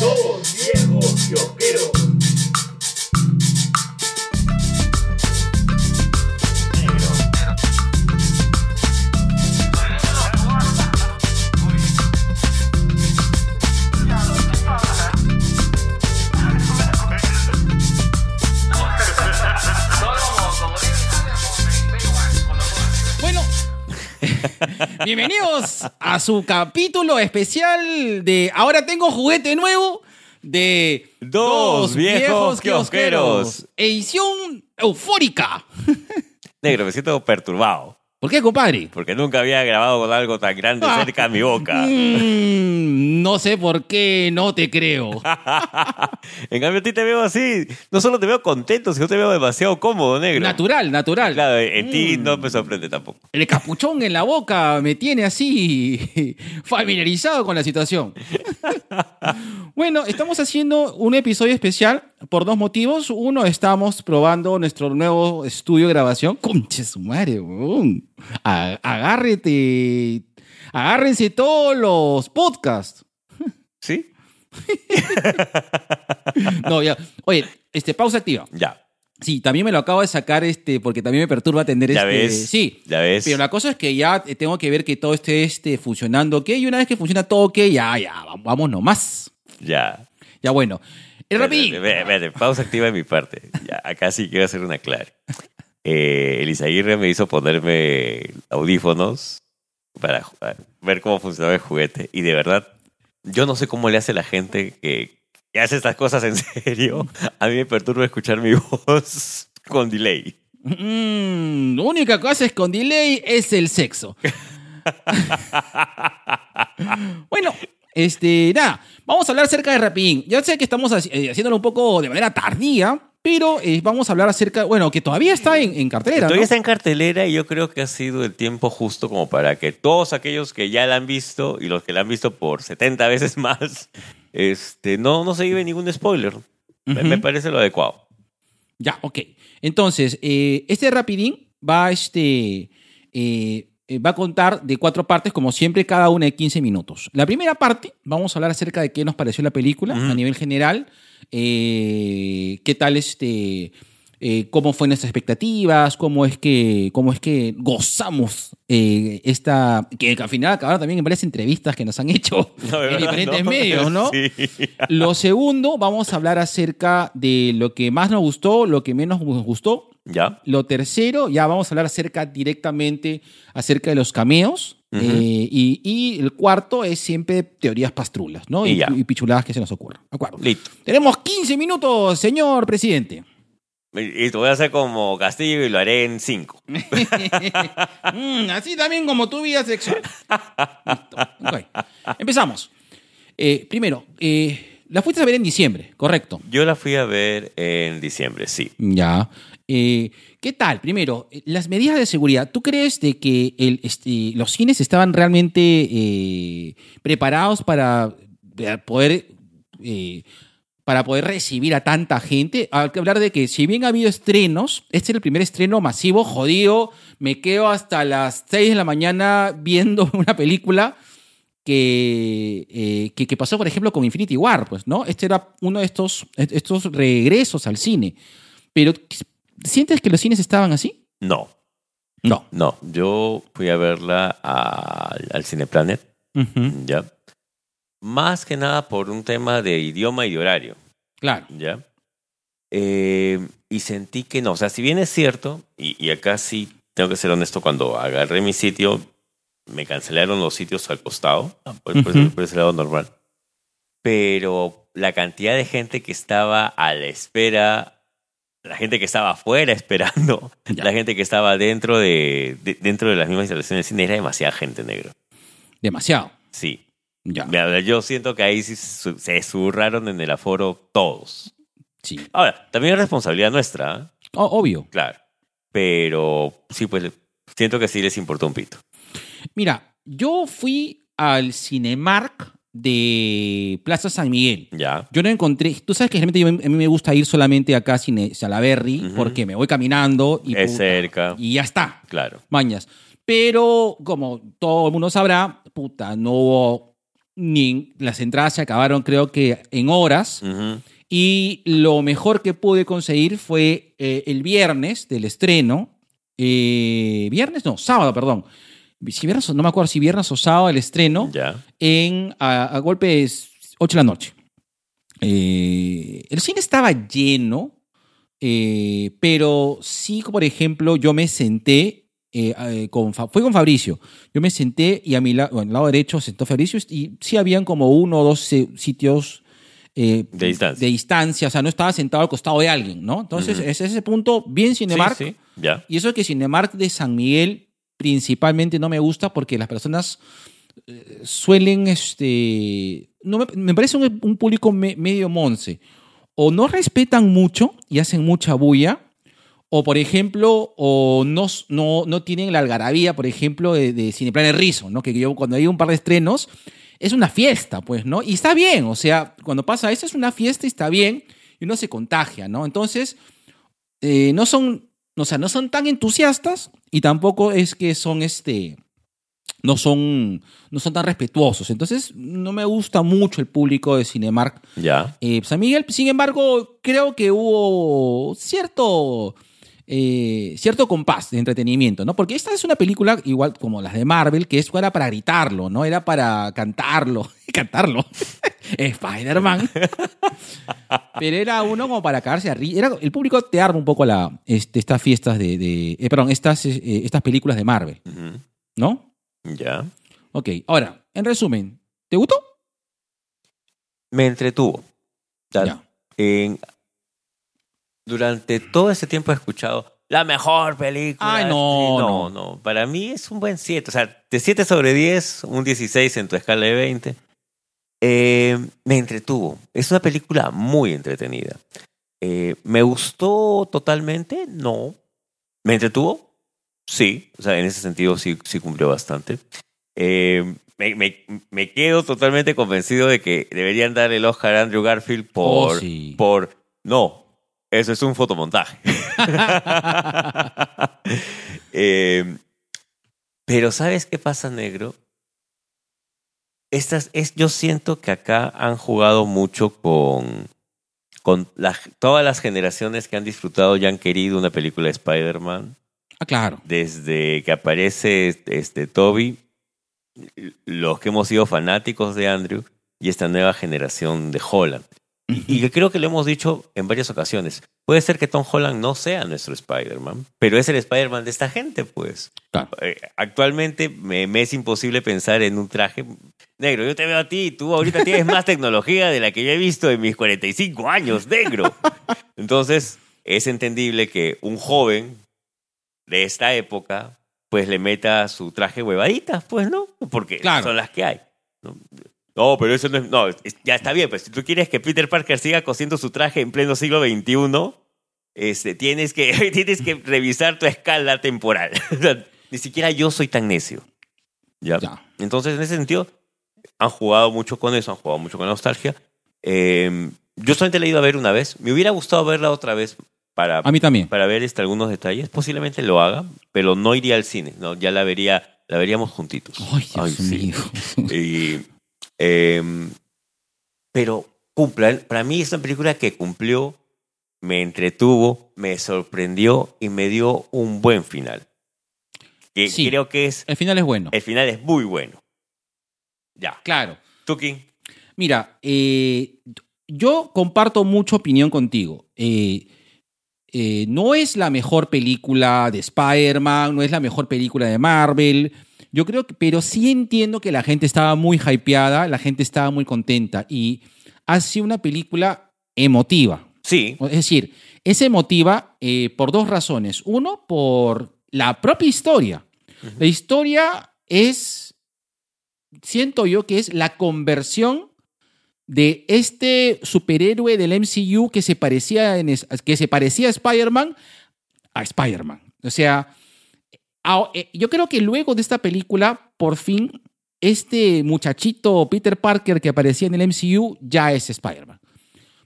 Dos viejos kiosqueros. Bienvenidos a su capítulo especial de Ahora tengo juguete nuevo de Dos viejos kiosqueros. Edición eufórica. Negro, me siento perturbado. ¿Por qué, compadre? Porque nunca había grabado con algo tan grande Ah. cerca de mi boca. Mm, no sé por qué no te creo. en cambio, a ti te veo así. No solo te veo contento, sino te veo demasiado cómodo, negro. Natural, natural. Claro, en ti Mm. no me sorprende tampoco. El capuchón en la boca me tiene así familiarizado con la situación. bueno, estamos haciendo un episodio especial por dos motivos. Uno, estamos probando nuestro nuevo estudio de grabación. Conche su madre, weón. Agárrete. Agárrense todos los podcasts. ¿Sí? No, ya. Oye, este, pausa activa. Ya. Sí, también me lo acabo de sacar este, porque también me perturba atender Ya este. ves. Sí. Ya ves. Pero la cosa es que ya tengo que ver que todo esté este, funcionando ok. Y una vez que funciona todo ok, ya, ya, va- vamos nomás. Ya. Ya bueno. El espérate, pausa activa de mi parte. Ya, acá sí quiero hacer una clara. Eh, el Isaguirre me hizo ponerme audífonos para jugar, ver cómo funcionaba el juguete. Y de verdad, yo no sé cómo le hace la gente que, que hace estas cosas en serio. A mí me perturba escuchar mi voz con delay. Mm, la única cosa es con delay es el sexo. bueno, este, nada, vamos a hablar acerca de Rapidín. Ya sé que estamos eh, haciéndolo un poco de manera tardía, pero eh, vamos a hablar acerca, bueno, que todavía está en, en cartelera, Todavía ¿no? está en cartelera y yo creo que ha sido el tiempo justo como para que todos aquellos que ya la han visto y los que la han visto por 70 veces más, este, no, no se lleven ningún spoiler. Me- parece lo adecuado. Ya, ok. Entonces, eh, este rapidín va, este, eh, va a contar de cuatro partes, como siempre, cada una de 15 minutos. La primera parte, vamos a hablar acerca de qué nos pareció la película a nivel general, eh, qué tal este... eh, cómo fue nuestras expectativas, cómo es que, cómo es que gozamos eh, esta, que al final acabaron también en varias entrevistas que nos han hecho No, en diferentes no. medios, ¿no? Sí. Lo segundo, vamos a hablar acerca de lo que más nos gustó, lo que menos nos gustó. ¿Ya? Lo tercero, ya vamos a hablar acerca directamente acerca de los cameos. Eh, y, y el cuarto es siempre teorías pastrulas, ¿no? Y Y, y pichuladas que se nos ocurran. ¿De acuerdo? Listo. Tenemos 15 minutos, señor presidente. Y te voy a hacer como Castillo y lo haré en cinco. Mm, así también como tu vida sexual. Listo. Ok. Empezamos. Eh, primero, eh, la fuiste a ver en diciembre, correcto. Yo la fui a ver en diciembre, sí. Ya. Eh, ¿Qué tal? Primero, eh, las medidas de seguridad. ¿Tú crees de que este, los cines estaban realmente eh, preparados para poder para poder recibir a tanta gente? Hay que hablar de que si bien ha habido estrenos, este es el primer estreno masivo, jodido. Me quedo hasta las 6 de la mañana viendo una película que, que, que pasó, por ejemplo, con Infinity War, pues, ¿no? Este era uno de estos, estos regresos al cine. Pero, ¿sientes que los cines estaban así? No, No. no. Yo fui a verla a- al Cineplanet, ¿ya? Más que nada por un tema de idioma y de horario, Claro. ¿ya? Eh, y sentí que no. O sea, si bien es cierto, y, y acá sí tengo que ser honesto, cuando agarré mi sitio, me cancelaron los sitios al costado, por, por ese- Ujú. por ese lado normal. Pero la cantidad de gente que estaba a la espera, la gente que estaba afuera esperando, Ya. la gente que estaba dentro de, de- dentro de las mismas instalaciones de cine, era demasiada gente negro. Demasiado. Sí. Ya. Yo siento que ahí sí se zurraron en el aforo todos. Sí. Ahora, también es responsabilidad nuestra, ¿eh? O- obvio. claro. Pero sí, pues siento que sí les importó un pito. Mira, yo fui al Cinemark de Plaza San Miguel. Ya. Yo no encontré. Tú sabes que realmente yo- a mí me gusta ir solamente acá a Cine Salaberry porque me voy caminando y, Es puta, cerca. y ya está. Claro. Mañas. Pero como todo el mundo sabrá, puta, no hubo ni las entradas se acabaron creo que en horas. Y lo mejor que pude conseguir fue eh, el viernes del estreno. eh, viernes, no, sábado, perdón. Si viernes, no me acuerdo si viernes o sábado el estreno en a, a golpes 8 de la noche. Eh, el cine estaba lleno, eh, pero sí, por ejemplo, yo me senté, eh, eh, con, fue con Fabricio, yo me senté y a mi lado, al lado derecho sentó Fabricio y sí habían como uno o dos sitios eh, De distancia. de distancia, o sea, no estaba sentado al costado de alguien, ¿no? Entonces, es ese punto bien Cinemark. Sí, sí. Y eso es que Cinemark de San Miguel principalmente no me gusta porque las personas eh, suelen, este, no me, parece un, público me- medio monce. O no respetan mucho y hacen mucha bulla, o por ejemplo, o no, no, no tienen la algarabía, por ejemplo, de, de Cineplanet Rizo, ¿no? Que yo cuando hay un par de estrenos, es una fiesta, pues, ¿no? Y está bien, o sea, cuando pasa eso es una fiesta y está bien, y uno se contagia, ¿no? Entonces, eh, no son, o sea, no son tan entusiastas y tampoco es que son este, no son, no son tan respetuosos. Entonces, no me gusta mucho el público de Cinemark Ya. eh, San Miguel. Sin embargo, creo que hubo cierto, eh, cierto compás de entretenimiento, ¿no? Porque esta es una película igual como las de Marvel, que es, era para gritarlo, ¿no? Era para cantarlo, cantarlo. Spider-Man. Pero era uno como para cagarse a ri- Era, el público te arma un poco la, este, estas fiestas de, de- eh, perdón, estas, eh, estas películas de Marvel. ¿no? Ya. Ok, ahora, en resumen, ¿te gustó? Me entretuvo. Ya. en- durante todo ese tiempo he escuchado la mejor película. Ay, no, no. no, no. Para mí es un buen 7. O sea, de 7 sobre 10, un 16 en tu escala de 20. Eh, me entretuvo. Es una película muy entretenida. Eh, ¿Me gustó totalmente? No. ¿Me entretuvo? Sí. O sea, en ese sentido sí, sí cumplió bastante. Eh, me, me- me quedo totalmente convencido de que deberían dar el Oscar a Andrew Garfield por, Oh, sí. por no, eso es un fotomontaje. Eh, pero ¿sabes qué pasa, negro? Estas, es, yo siento que acá han jugado mucho con, con la- todas las generaciones que han disfrutado y han querido una película de Spider-Man Ah, claro. desde que aparece este Toby, los que hemos sido fanáticos de Andrew y esta nueva generación de Holland. Y que creo que lo hemos dicho en varias ocasiones. Puede ser que Tom Holland no sea nuestro Spider-Man, pero es el Spider-Man de esta gente, pues. Claro. Eh, actualmente me, me es imposible pensar en un traje negro. Yo te veo a ti y tú ahorita tienes más tecnología de la que yo he visto en mis 45 años, negro. Entonces, es entendible que un joven de esta época, pues le meta su traje huevaditas, pues, ¿no? Porque Claro. son las que hay. ¿no? No, pero eso no es... No, es- ya está bien, pues si tú quieres que Peter Parker siga cosiendo su traje en pleno siglo XXI, este, tienes, que, tienes que revisar tu escala temporal. O sea, Ni siquiera yo soy tan necio. ¿Ya? Ya. Entonces, en ese sentido, han jugado mucho con eso, han jugado mucho con la nostalgia. Eh, yo solamente la he ido a ver una vez. Me hubiera gustado verla otra vez para, A mí también. para ver este, algunos detalles. Posiblemente lo haga, pero no iría al cine. ¿no? Ya la, vería, la veríamos juntitos. Ay, Dios mío. Y, eh, pero cumple. Para mí es una película que cumplió, me entretuvo, me sorprendió y me dio un buen final. Que Sí. creo que es... El final es bueno. El final es muy bueno. Ya. Claro. Tuki. Mira, eh, yo comparto mucha opinión contigo. Eh, eh, no es la mejor película de Spider-Man, no es la mejor película de Marvel. Yo creo que, pero sí entiendo que la gente estaba muy hypeada, la gente estaba muy contenta y ha sido una película emotiva. Sí. Es decir, es emotiva eh, por dos razones. Uno, por la propia historia. La historia es, siento yo que es la conversión de este superhéroe del MCU que se parecía, en que se parecía a Spider-Man a Spider-Man. O sea, yo creo que luego de esta película, por fin, este muchachito Peter Parker que aparecía en el MCU ya es Spider-Man.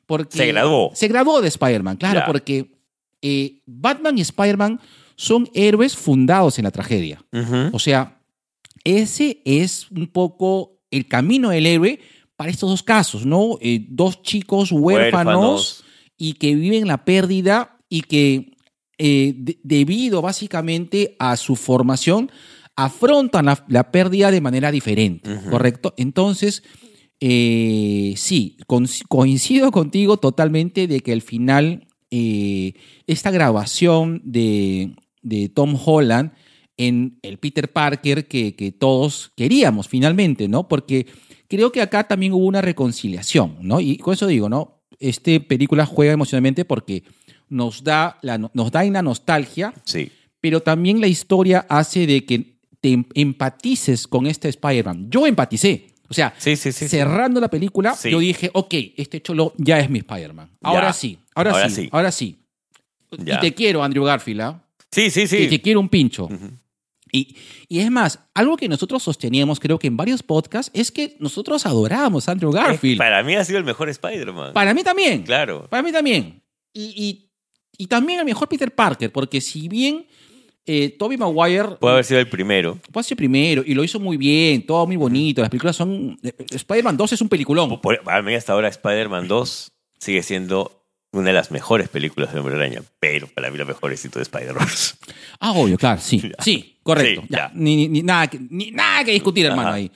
Porque Se graduó. Se graduó de Spider-Man, claro, Ya. porque eh, Batman y Spider-Man son héroes fundados en la tragedia. O sea, ese es un poco el camino del héroe para estos dos casos, ¿no? Eh, dos chicos huérfanos, Huérfanos. y que viven la pérdida y que eh, de- debido básicamente a su formación afrontan la, la pérdida de manera diferente. ¿correcto? Entonces, eh, sí, con- coincido contigo totalmente de que al final eh, esta grabación de, de Tom Holland en el Peter Parker que, que todos queríamos finalmente, ¿no? Porque creo que acá también hubo una reconciliación, ¿no? Y con eso digo, ¿no? Este película juega emocionalmente porque nos da, la, nos da una nostalgia, Sí. pero también la historia hace de que te em- empatices con este Spider-Man. Yo empaticé. O sea, Sí, sí, sí. sí. cerrando la película, Sí. yo dije, ok, este cholo ya es mi Spider-Man. Ahora Ya. sí, ahora, Ahora sí, sí. ahora sí. Ya. Y te quiero, Andrew Garfield, ¿ah? Sí, sí, sí. Que te quiero un pincho. Y, y es más, algo que nosotros sosteníamos, creo que en varios podcasts, es que nosotros adorábamos a Andrew Garfield. Para mí ha sido el mejor Spider-Man. Para mí también. Claro. Para mí también. Y, y- y también el mejor Peter Parker, porque si bien eh, Tobey Maguire Puede haber sido el primero. fue hace primero y lo hizo muy bien, todo muy bonito, las películas son... eh, Spider-Man 2 es un peliculón. Por- Para mí hasta ahora Spider-Man 2 sigue siendo una de las mejores películas de Hombre Araña, pero para mí la mejor es Into de Spider-Verse. Ah, obvio, claro, sí. Sí, correcto. Sí, ya. ya. Ni, ni- nada, que, ni nada que discutir, hermano, Ajá. ahí.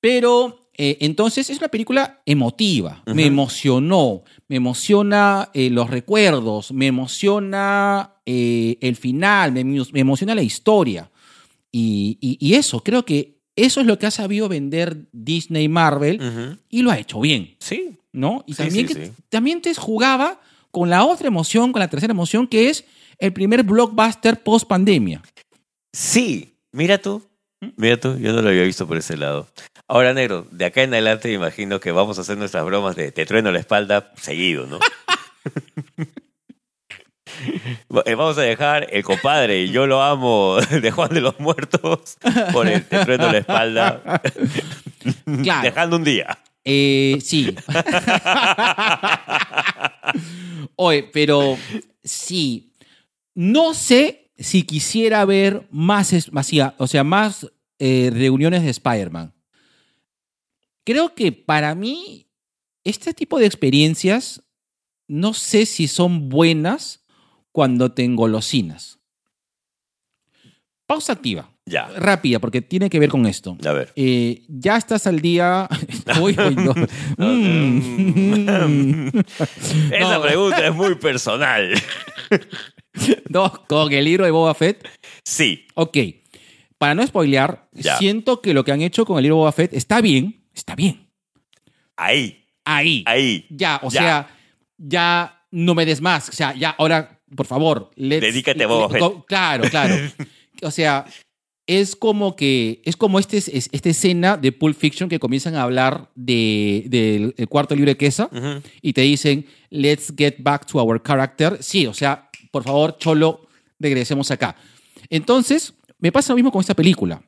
Pero eh, entonces es una película emotiva. Me emocionó. Me emociona eh, los recuerdos. Me emociona eh, el final. Me, emo- me emociona la historia. Y, y- y eso, creo que eso es lo que ha sabido vender Disney Marvel y lo ha hecho bien. Sí. ¿no? Y Sí, también, sí, que, sí. también te jugaba con la otra emoción, con la tercera emoción, que es el primer blockbuster post pandemia. Sí. Mira tú. ¿Mm? Mira tú, yo no lo había visto por ese lado. Ahora, negro, de acá en adelante me imagino que vamos a hacer nuestras bromas de te trueno la espalda seguido, ¿no? Eh, Vamos a dejar el compadre y yo lo amo de Juan de los Muertos por el te trueno la espalda, Claro. dejando un día. Eh, sí. Oye, pero sí. No sé si quisiera ver más, más- o sea, más eh, reuniones de Spider-Man. Creo que para mí, este tipo de experiencias, no sé si son buenas cuando te engolosinas. Pausa activa. Ya, Rápida, porque tiene que ver con esto. a ver. Eh, ya estás al día. Uy, uy, no. Mm. Esa No. pregunta es muy personal. No, con el libro de Boba Fett. Sí, Ok. Para no spoilear, Ya. siento que lo que han hecho con el libro de Boba Fett está bien. Está bien. ahí, Ahí. ahí. Ya, o Ya. sea, ya no me des más. O sea, ya, ahora, por favor, let's- Dedícate a Boba Fett. Claro, claro. o sea, es como que, es como este, es- esta escena de Pulp Fiction que comienzan a hablar de- del el cuarto libro de Queso Ujú. y te dicen, let's get back to our character. Sí, o sea, por favor, Cholo, regresemos acá. Entonces, me pasa lo mismo con esta película.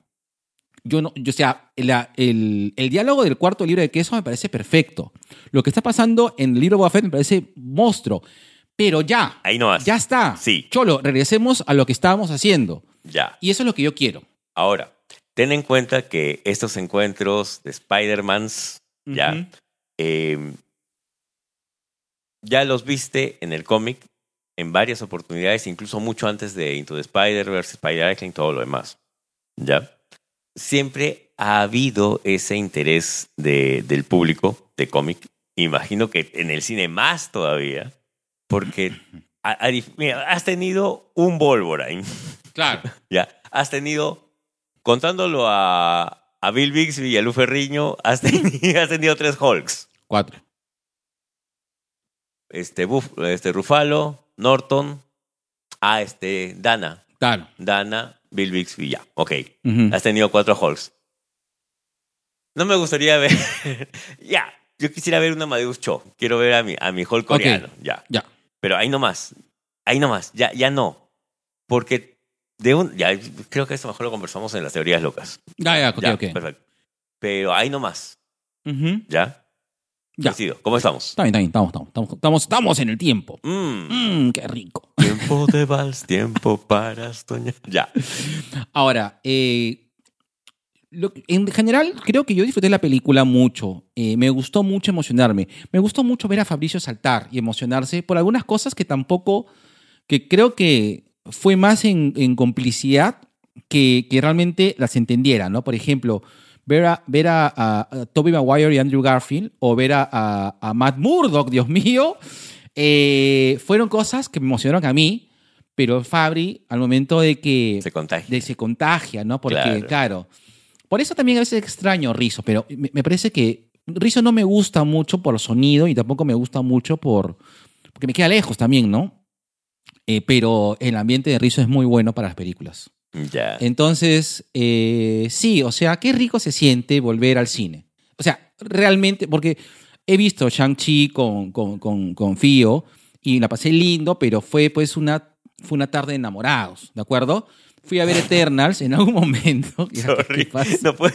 Yo no, yo, o sea, la- el, el diálogo del cuarto libro de queso me parece perfecto. Lo que está pasando en el libro Boba Fett me parece monstruo. Pero ya, Ahí nomás. ya está. Sí. Cholo, regresemos a lo que estábamos haciendo. Ya. Y eso es lo que yo quiero. Ahora, ten en cuenta que estos encuentros de Spider-Mans, ya, eh, ya los viste en el cómic en varias oportunidades, incluso mucho antes de Into the Spider-Verse, Spider-Island, todo lo demás. ¿Ya? Siempre ha habido ese interés de- del público de cómic. Imagino que en el cine más todavía, porque a- a mira, has tenido un Wolverine, Claro. ¿ya? Has tenido, contándolo a, a Bill Bixby y a Lu Ferriño, has tenido, has tenido tres Hulks. Cuatro. este, Buf- este Rufalo, Norton, ah, este, Dana, Claro. Dana, Bill Bixby, ya, ok. Ujú. Has tenido cuatro Hulks. No me gustaría ver, ya, yo quisiera ver un Amadeus Cho, quiero ver a mi, a mi Hulk coreano, ya. Ya. Pero ahí nomás, ahí nomás, ya, ya no. Porque de un, ya, creo que esto mejor lo conversamos en las teorías locas. Ya, ya, ok, Ya, ok. perfecto. Pero ahí nomás, Ujú. ¿ya? Ya. ¿Cómo estamos? Está bien, está bien. Estamos, estamos, estamos, estamos, estamos en el tiempo. Mm, Mmm, qué rico. tiempo de vals, tiempo para soñar. Ya. Ahora, eh, lo en general, creo que yo disfruté la película mucho. Eh, me gustó mucho emocionarme. Me gustó mucho ver a Fabricio saltar y emocionarse por algunas cosas que tampoco, que creo que fue más en, en complicidad que, que realmente las entendiera, ¿no? Por ejemplo, ver a, ver a, a- a Tobey Maguire y Andrew Garfield o ver a, a- a Matt Murdock, Dios mío, eh, fueron cosas que me emocionaron a mí, pero Fabri, al momento de que Se contagia. de- se contagia, ¿no? Porque, Claro. claro. Por eso también a veces extraño Rizzo, pero me, me parece que Rizzo no me gusta mucho por sonido y tampoco me gusta mucho por. porque me queda lejos también, ¿no? Eh, pero el ambiente de Rizzo es muy bueno para las películas. Ya. Entonces, eh, sí, o sea, qué rico se siente volver al cine. O sea, realmente, porque he visto Shang-Chi con, con, con, con Fío y la pasé lindo, pero fue pues una, fue una tarde de enamorados, ¿de acuerdo? Fui a ver Eternals en algún momento. y era, ¿qué- Sorry, no puedo.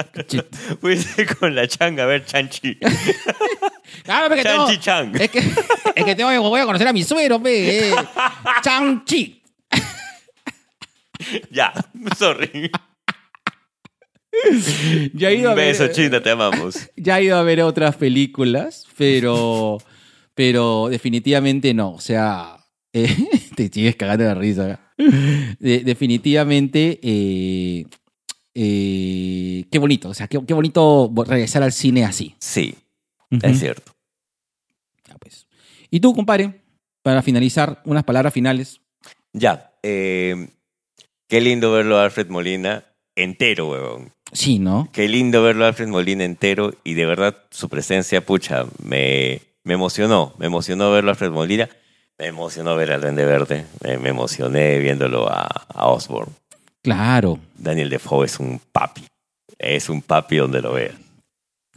Fuiste con la changa a ver Chanchi. Claro, Chanchi Chang. Es que, es que tengo, voy a conocer a mi suero, pe. eh. Ya, sorry. Ya he ido a Un ver- beso, China, te amamos. ya he ido a ver otras películas, pero, pero definitivamente no. O sea, eh, te sigues cagando de risa. De- definitivamente, eh, eh, qué bonito. O sea, qué, qué bonito regresar al cine así. Sí, es cierto. Ya, pues. Y tú, compadre, para finalizar, unas palabras finales. Ya, eh, qué lindo verlo a Alfred Molina entero, huevón. Sí, ¿no? Qué lindo verlo a Alfred Molina entero y de verdad su presencia, pucha, me, me emocionó. Me emocionó verlo a Alfred Molina. Me emocionó ver al Duende Verde. Me, me emocioné viéndolo a, a Osborne. Claro, Daniel Defoe es un papi. Es un papi donde lo vea.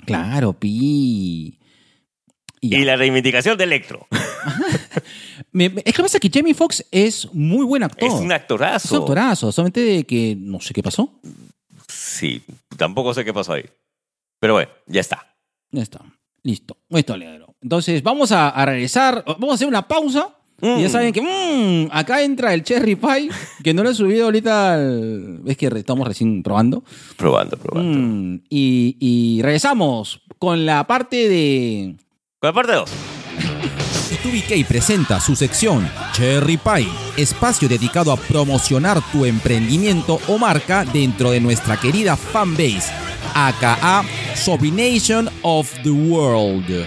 claro, pi. Y. Y la reivindicación de Electro. Me- me- es que pasa que Jamie Foxx es muy buen actor. Es un actorazo. Es un actorazo, solamente de que no sé qué pasó. Sí, tampoco sé qué pasó ahí. Pero bueno, ya está. Ya está. Listo. Esto alegro. Entonces, vamos a, a regresar. Vamos a hacer una pausa. Y ya Mm. saben que mm, acá entra el Cherry Pie, que no lo he subido ahorita. al- Es que estamos recién probando. Probando, probando. Mm, y, y regresamos con la parte de. Con la parte 2. 2BK presenta su sección Cherry Pie, espacio dedicado a promocionar tu emprendimiento o marca dentro de nuestra querida fanbase, aka Sobination of the World.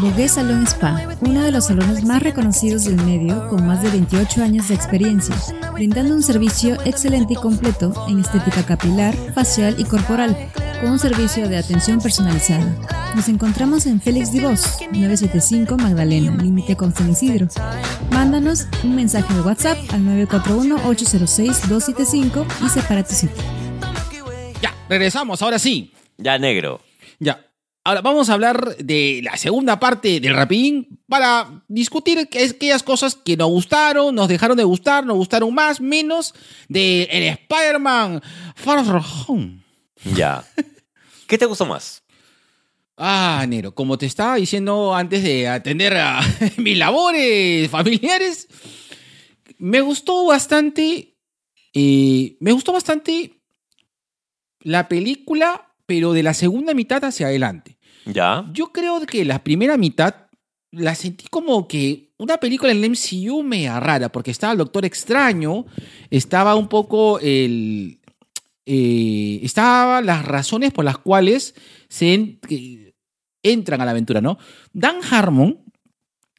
Bogué Salón Spa, uno de los salones más reconocidos del medio con más de 28 años de experiencia, brindando un servicio excelente y completo en estética capilar, facial y corporal, con un servicio de atención personalizada. Nos encontramos en Félix Divos, 975 Magdalena, límite con San Isidro. Mándanos un mensaje de WhatsApp al 941-806-275 y separa tu sitio. Ya, regresamos, ahora sí. Ya negro. Ya. Ahora vamos a hablar de la segunda parte del Rapidín para discutir aquellas cosas que nos gustaron, nos dejaron de gustar, nos gustaron más, menos de el Spider-Man Far From Home. Ya. ¿Qué te gustó más? Ah, Nero, como te estaba diciendo antes de atender a mis labores familiares, me gustó bastante, eh, me gustó bastante la película, pero de la segunda mitad hacia adelante. Ya. Yo creo que la primera mitad la sentí como que una película en el MCU me rara, porque estaba el Doctor Extraño, estaba un poco el... eh, estaba las razones por las cuales se en- que entran a la aventura, ¿no? Dan Harmon,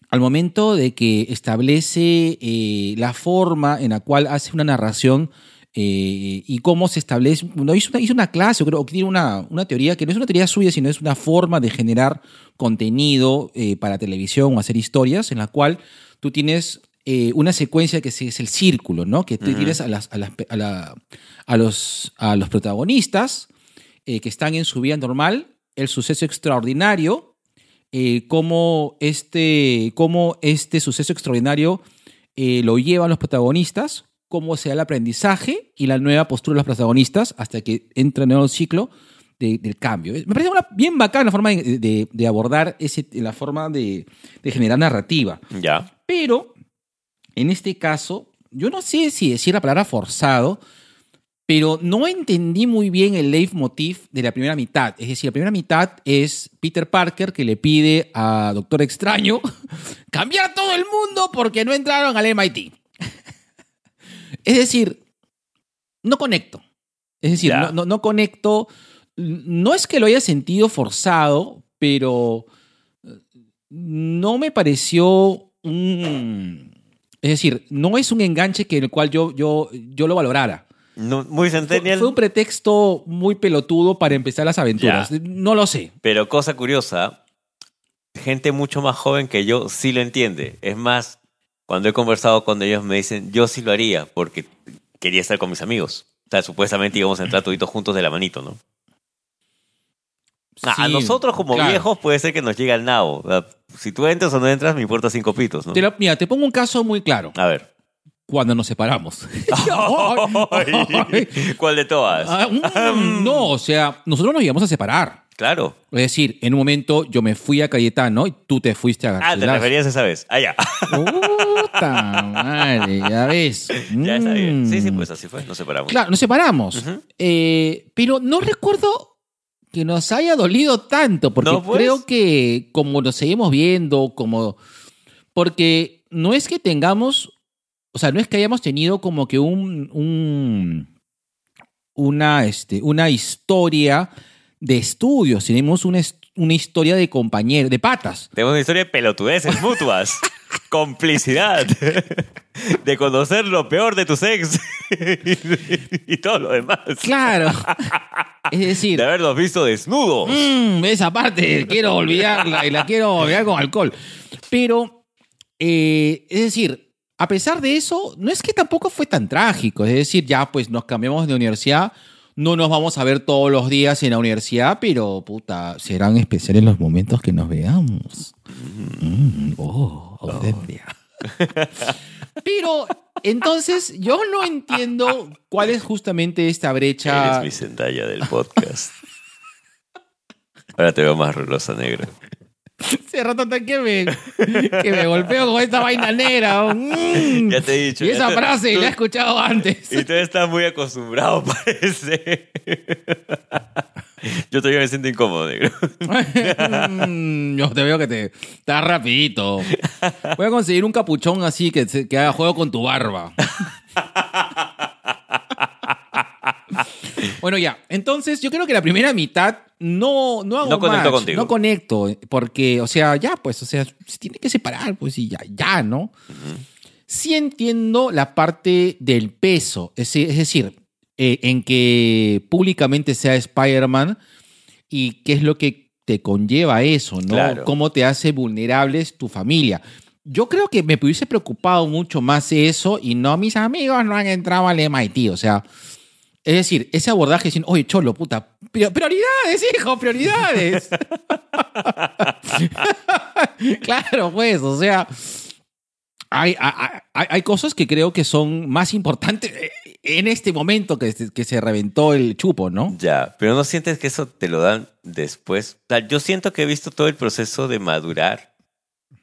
al momento de que establece eh, la forma en la cual hace una narración eh, y cómo se establece. Hizo, una, hizo una clase, creo, o tiene una, una teoría que no es una teoría suya, sino es una forma de generar contenido para televisión o hacer historias, en la cual tú tienes eh, una secuencia que es el círculo, ¿no? Que tienes a, las, a, las a la- a los, a los protagonistas eh, que están en su vida normal, el suceso extraordinario, eh, cómo, este, cómo este suceso extraordinario lo llevan los protagonistas, cómo se da el aprendizaje y la nueva postura de los protagonistas hasta que entra en el nuevo ciclo de- del cambio. Me parece una, bien bacana la forma de, de- de abordar ese, la forma de, de generar narrativa. Ya. Pero, en este caso, yo no sé si decir la palabra forzado, pero no entendí muy bien el leitmotiv de la primera mitad. Es decir, la primera mitad es Peter Parker que le pide a Doctor Extraño cambiar a todo el mundo porque no entraron al MIT. es decir, no conecto. Es decir, no- no conecto. No es que lo haya sentido forzado, pero eh, no me pareció un... Es decir, no es un enganche que el cual yo, yo, yo lo valorara. No, muy centennial, fue un pretexto muy pelotudo para empezar las aventuras. Ya. No lo sé. pero cosa curiosa, gente mucho más joven que yo sí lo entiende. Es más, cuando he conversado con ellos me dicen, yo sí lo haría porque quería estar con mis amigos. O sea, supuestamente íbamos a entrar toditos juntos de la manito, ¿no? A nosotros como claro. viejos puede ser que nos llegue al nabo. Si tú entras o no entras, me importa cinco pitos, ¿no? Te lo- mira, te pongo un caso muy claro. A ver. Cuando nos separamos. ¿Cuál de todas? Ah, mm, no, o sea, nosotros nos íbamos a separar. Claro. Es decir, en un momento yo me fui a Cayetano y tú te fuiste a Ah, te Garcilaso. referías esa vez. Ah, ya. Puta madre, ya ves. ya está bien. Sí, sí, Mm. pues así fue. Nos separamos. Claro, nos separamos. Eh, pero no recuerdo que nos haya dolido tanto, porque No, pues. creo que como nos seguimos viendo, como... Porque no es que tengamos, o sea, no es que hayamos tenido como que un... un una, este, una historia de estudios, tenemos una, una historia de compañeros, de patas. Tenemos una historia de pelotudeces mutuas. Complicidad. De conocer lo peor de tus ex. y todo lo demás. Claro. es decir, De haberlos visto desnudos. Mm, esa parte quiero olvidarla y la quiero olvidar con alcohol. Pero, eh, es decir, a pesar de eso, no es que tampoco fue tan trágico. Es decir, ya pues nos cambiamos de universidad, no nos vamos a ver todos los días en la universidad, pero puta, serán especiales los momentos que nos veamos. Mm, oh, ausencia. Pero entonces yo no entiendo cuál es justamente esta brecha. Eres mi Zendaya del podcast. Ahora te veo más rulosa negra. Hace rato hasta que me, que me golpeo con esta vaina negra. Mm. Ya te he dicho. Y esa te- frase tú- la he escuchado antes. Y tú estás muy acostumbrado, parece. Yo todavía me siento incómodo, negro. Yo te veo que te estás rapidito. Voy a conseguir un capuchón así que, que haga juego con tu barba. Bueno, ya. Entonces, yo creo que la primera mitad no, no hago No conectó match, contigo. No conecto. Porque, o sea, ya, pues, o sea, se tiene que separar, pues, y ya, ya, ¿no? Sí entiendo la parte del peso. Es, es decir, eh, en que públicamente sea Spider-Man y qué es lo que te conlleva eso, ¿no? Claro. Cómo te hace vulnerables tu familia. Yo creo que me hubiese preocupado mucho más eso y no mis amigos no han entrado al MIT. O sea, es decir, ese abordaje diciendo, oye, cholo, puta, pri- prioridades, hijo, prioridades. claro, pues, o sea, hay, hay, hay- cosas que creo que son más importantes eh, en este momento que, se- que se reventó el chupo, ¿no? Ya, pero no sientes que eso te lo dan después. O sea, yo siento que he visto todo el proceso de madurar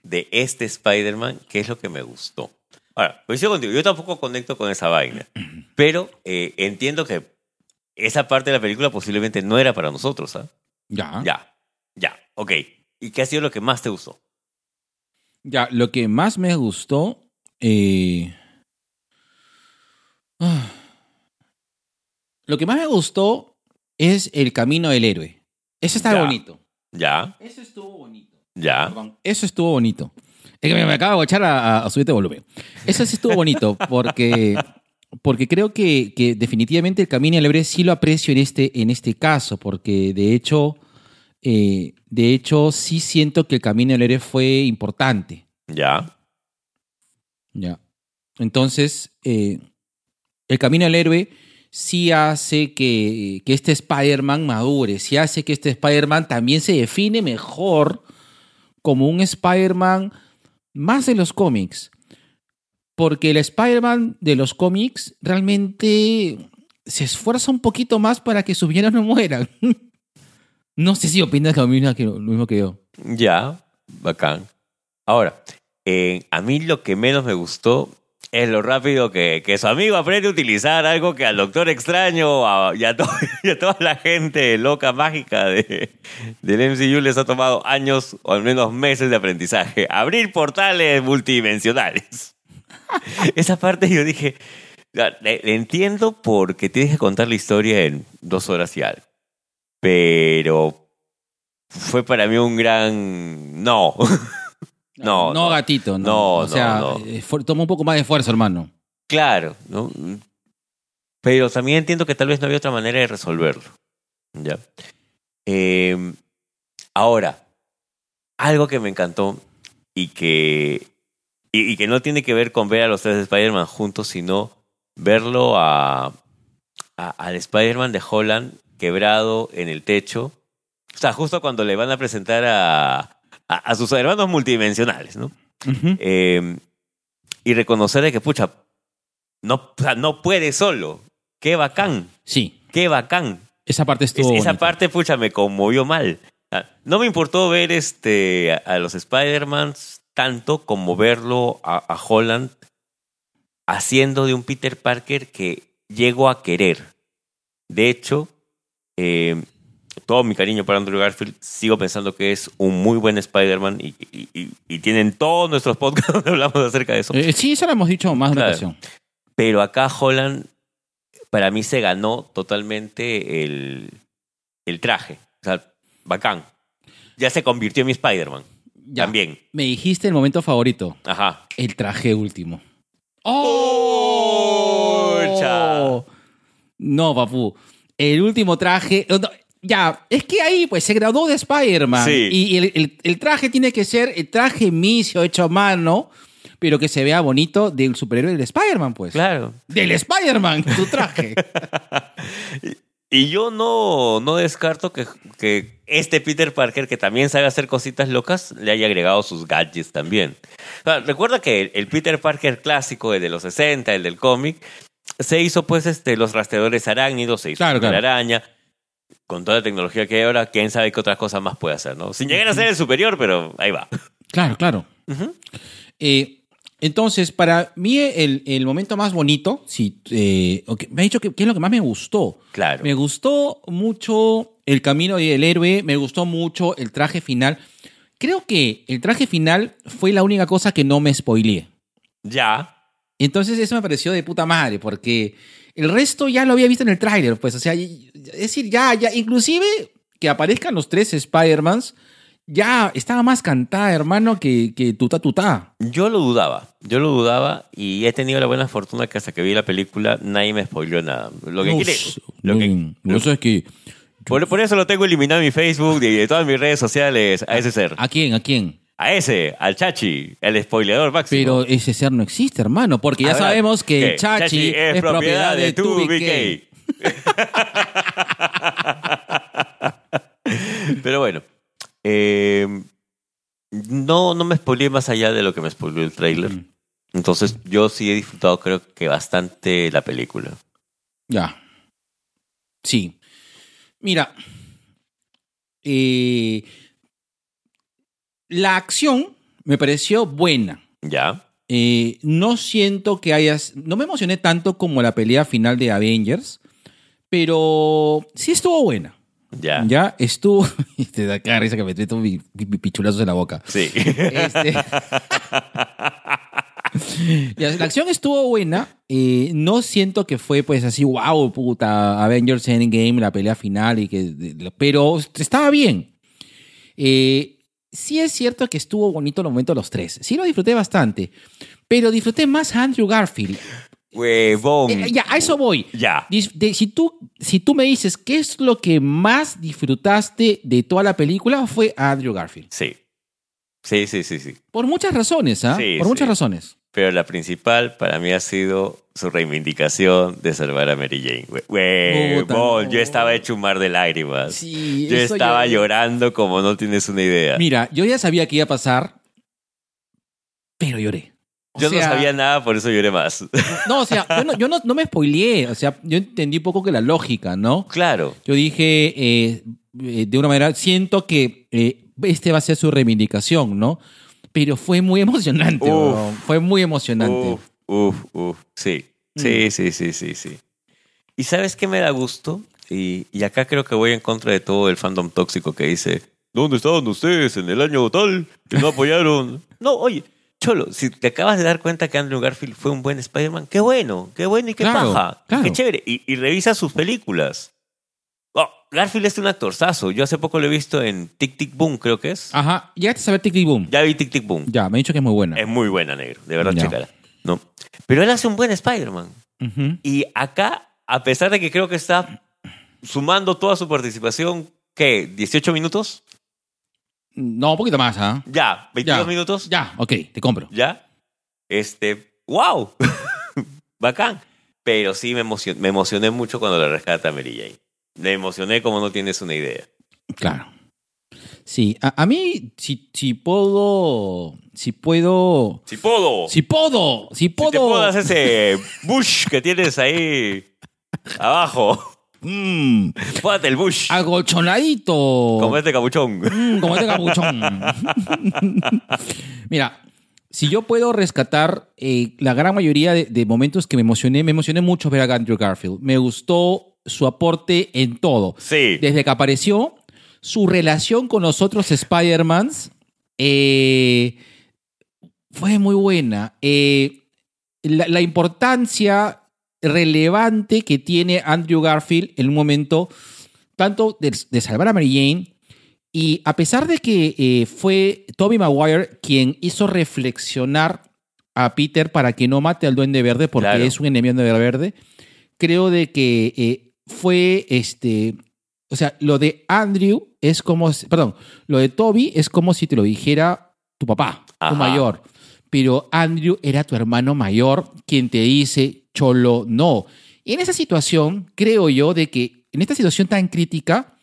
de este Spider-Man, que es lo que me gustó. Ahora, coincido contigo, yo tampoco conecto con esa vaina, pero eh, entiendo que esa parte de la película posiblemente no era para nosotros, ¿ah? Ya. Ya, ya, ok. ¿Y qué ha sido lo que más te gustó? Ya, lo que más me gustó. eh, ah, lo que más me gustó es el camino del héroe. Eso está Ya. bonito. Ya, Eso estuvo bonito. ya. Perdón, Eso estuvo bonito. Es que me, me acabo de echar a, a, a subirte volumen. Eso sí estuvo bonito porque, porque creo que, que definitivamente el camino del héroe sí lo aprecio en este, en este caso, porque de hecho, eh, de hecho sí siento que el camino del héroe fue importante. Ya, Ya. Entonces, eh, el camino del héroe sí hace que, que este Spider-Man madure, sí hace que este Spider-Man también se define mejor como un Spider-Man más de los cómics. Porque el Spider-Man de los cómics realmente se esfuerza un poquito más para que sus villanos no mueran. no sé si opinas lo que, lo mismo que yo. ya, bacán. Ahora, eh, a mí lo que menos me gustó es lo rápido que, que su amigo aprende a utilizar algo que al Doctor Extraño a- y, a a toda la gente loca, mágica de, del MCU les ha tomado años o al menos meses de aprendizaje. Abrir portales multidimensionales. Esa parte yo dije, ya, le, le entiendo porque tienes que contar la historia en dos horas y algo. Pero fue para mí un gran no. No, no, no. gatito, no. No, o sea, no, eh, toma un poco más de esfuerzo, hermano. Claro, ¿no? Pero también entiendo que tal vez no había otra manera de resolverlo. ¿Ya? Eh, ahora, algo que me encantó y que, y, y que no tiene que ver con ver a los tres Spider-Man juntos, sino verlo a, a- al Spider-Man de Holland quebrado en el techo. O sea, justo cuando le van a presentar a, a, a sus hermanos multidimensionales, ¿no? Eh, y reconocer de que, pucha, no, o sea, no puede solo. Qué bacán, Sí, qué bacán. esa parte Es- estuvo. esa bonita. parte, pucha, me conmovió mal. Ah, No me importó ver este, a, a los Spider-Mans tanto como verlo a, a Holland haciendo de un Peter Parker que llego a querer. De hecho, eh, todo mi cariño para Andrew Garfield, sigo pensando que es un muy buen Spider-Man y, y- y- y tienen todos nuestros podcasts donde hablamos acerca de eso. Eh, sí, eso lo hemos dicho más de una ocasión. Pero acá Holland, para mí, se ganó totalmente el, el traje. O sea, bacán. Ya se convirtió en mi Spider-Man. También. Me dijiste el momento favorito. Ajá. El traje último. ¡Oh! No, papu. El último traje. no, Ya, es que ahí pues se graduó de Spider-Man. Sí. Y el, el- el traje tiene que ser el traje misio hecho a mano, pero que se vea bonito del superhéroe del Spider-Man, pues. Claro. Del Spider-Man, tu traje. Y yo no, no descarto que, que este Peter Parker, que también sabe hacer cositas locas, le haya agregado sus gadgets también. O sea, recuerda que el, el Peter Parker clásico, el de los 60, el del cómic, se hizo pues este, los rastreadores arácnidos, se hizo Claro, la claro. araña. Con toda la tecnología que hay ahora, quién sabe qué otras cosas más puede hacer, ¿no? Sin llegar a ser el superior, pero ahí va. claro, claro. Eh, entonces, para mí el, el momento más bonito, sí, eh, me ha dicho que, que es lo que más me gustó. Claro. Me gustó mucho el camino del héroe, me gustó mucho el traje final. Creo que el traje final fue la única cosa que no me spoileé. Ya. Entonces eso me pareció de puta madre, porque el resto ya lo había visto en el tráiler, pues, o sea, es decir, ya, ya, inclusive que aparezcan los tres Spider-Mans, ya estaba más cantada, hermano, que, que tuta tuta. Yo lo dudaba, yo lo dudaba y he tenido la buena fortuna que hasta que vi la película nadie me spoileó nada. Lo que quiere, lo que- eso es que... por, por eso lo tengo eliminado en mi Facebook y de todas mis redes sociales a ese ser. ¿A quién? ¿A quién? A ese, al Chachi, el spoileador máximo. Pero ese ser no existe, hermano, porque ya ver, sabemos que ¿qué? el Chachi, es, propiedad de tu BK. Pero bueno, eh, no, no me spoileé más allá de lo que me spoileó el trailer. Mm. Entonces yo sí he disfrutado creo que bastante la película. Ya. Sí. Mira. eh, la acción me pareció buena. ¿Ya? Eh, no siento que hayas. No me emocioné tanto como la pelea final de Avengers. Pero sí estuvo buena. Ya. Ya estuvo. Te da cada risa que me meto mi, mi- mi pichulazos en la boca. Sí. Este- Ya, la acción estuvo buena. eh, no siento que fue pues así, wow, puta, Avengers Endgame, la pelea final, y que, pero estaba bien. Eh, sí es cierto que estuvo bonito el momento de los tres. Sí lo disfruté bastante. Pero disfruté más a Andrew Garfield. Huevón. Eh, ya, a eso voy. Ya. De- si, tú, si tú me dices qué es lo que más disfrutaste de toda la película, fue a Andrew Garfield. Sí. Sí, sí, sí, sí. Por muchas razones, ¿ah? Sí, Por muchas razones. Pero la principal para mí ha sido su reivindicación de salvar a Mary Jane. No. yo estaba hecho un mar de lágrimas. Sí, yo estaba ya- llorando como no tienes una idea. Mira, yo ya sabía que iba a pasar, pero lloré. O yo sea, no sabía nada, por eso lloré más. No, o sea, yo no, yo no, no me spoileé. O sea, yo entendí un poco que la lógica, ¿no? claro. Yo dije, eh, eh, de una manera, siento que eh, este va a ser su reivindicación, ¿no? Pero fue muy emocionante, Uf. fue muy emocionante. Uf, uf, uf. Sí. Sí, sí, sí, sí, sí. ¿Y sabes qué me da gusto? Y, y acá creo que voy en contra de todo el fandom tóxico que dice, ¿dónde estaban ustedes en el año tal que no apoyaron? no, oye, Cholo, si te acabas de dar cuenta que Andrew Garfield fue un buen Spider-Man, qué bueno, qué bueno y qué Claro, paja, claro. qué chévere. Y, y revisa sus películas. Oh, Garfield es un actorzazo. Yo hace poco lo he visto en Tic Tic Boom, creo que es. Ajá, ya te sabes Tic Tic Boom. Ya vi Tic Tic Boom. Ya, me han dicho que es muy buena. Es muy buena, negro. De verdad, Ya. chécala. ¿No? Pero él hace un buen Spider-Man. Ujú. Y acá, a pesar de que creo que está sumando toda su participación, ¿qué? ¿18 minutos? No, un poquito más, ¿ah? Ya, ¿22 Ya. minutos? Ya, ok, te compro. ¿Ya? Este, wow, bacán. Pero sí me emocioné, me emocioné mucho cuando la rescata a Mary Jane. Me emocioné como no tienes una idea. Claro. Sí, a, a mí, si, si puedo. Si puedo. Si puedo, Si puedo. Si si puedo. te puedo ese bush que tienes ahí abajo. Mm, Póngate el bush. agolchonadito. Como este capuchón. Mm, como este capuchón. Mira, si yo puedo rescatar eh, la gran mayoría de, de momentos que me emocioné, me emocioné mucho ver a Andrew Garfield. Me gustó su aporte en todo. Sí. Desde que apareció, su relación con los otros Spider-Mans eh, fue muy buena. Eh, la, la importancia relevante que tiene Andrew Garfield en un momento, tanto de, de salvar a Mary Jane, y a pesar de que eh, fue Tobey Maguire quien hizo reflexionar a Peter para que no mate al Duende Verde, porque Claro. es un enemigo Duende Verde, creo de que eh, fue este. O sea, lo de Andrew es como. Perdón, lo de Toby es como si te lo dijera tu papá, Ajá. tu mayor. Pero Andrew era tu hermano mayor quien te dice, Cholo, no. Y en esa situación, creo yo, de que en esta situación tan crítica,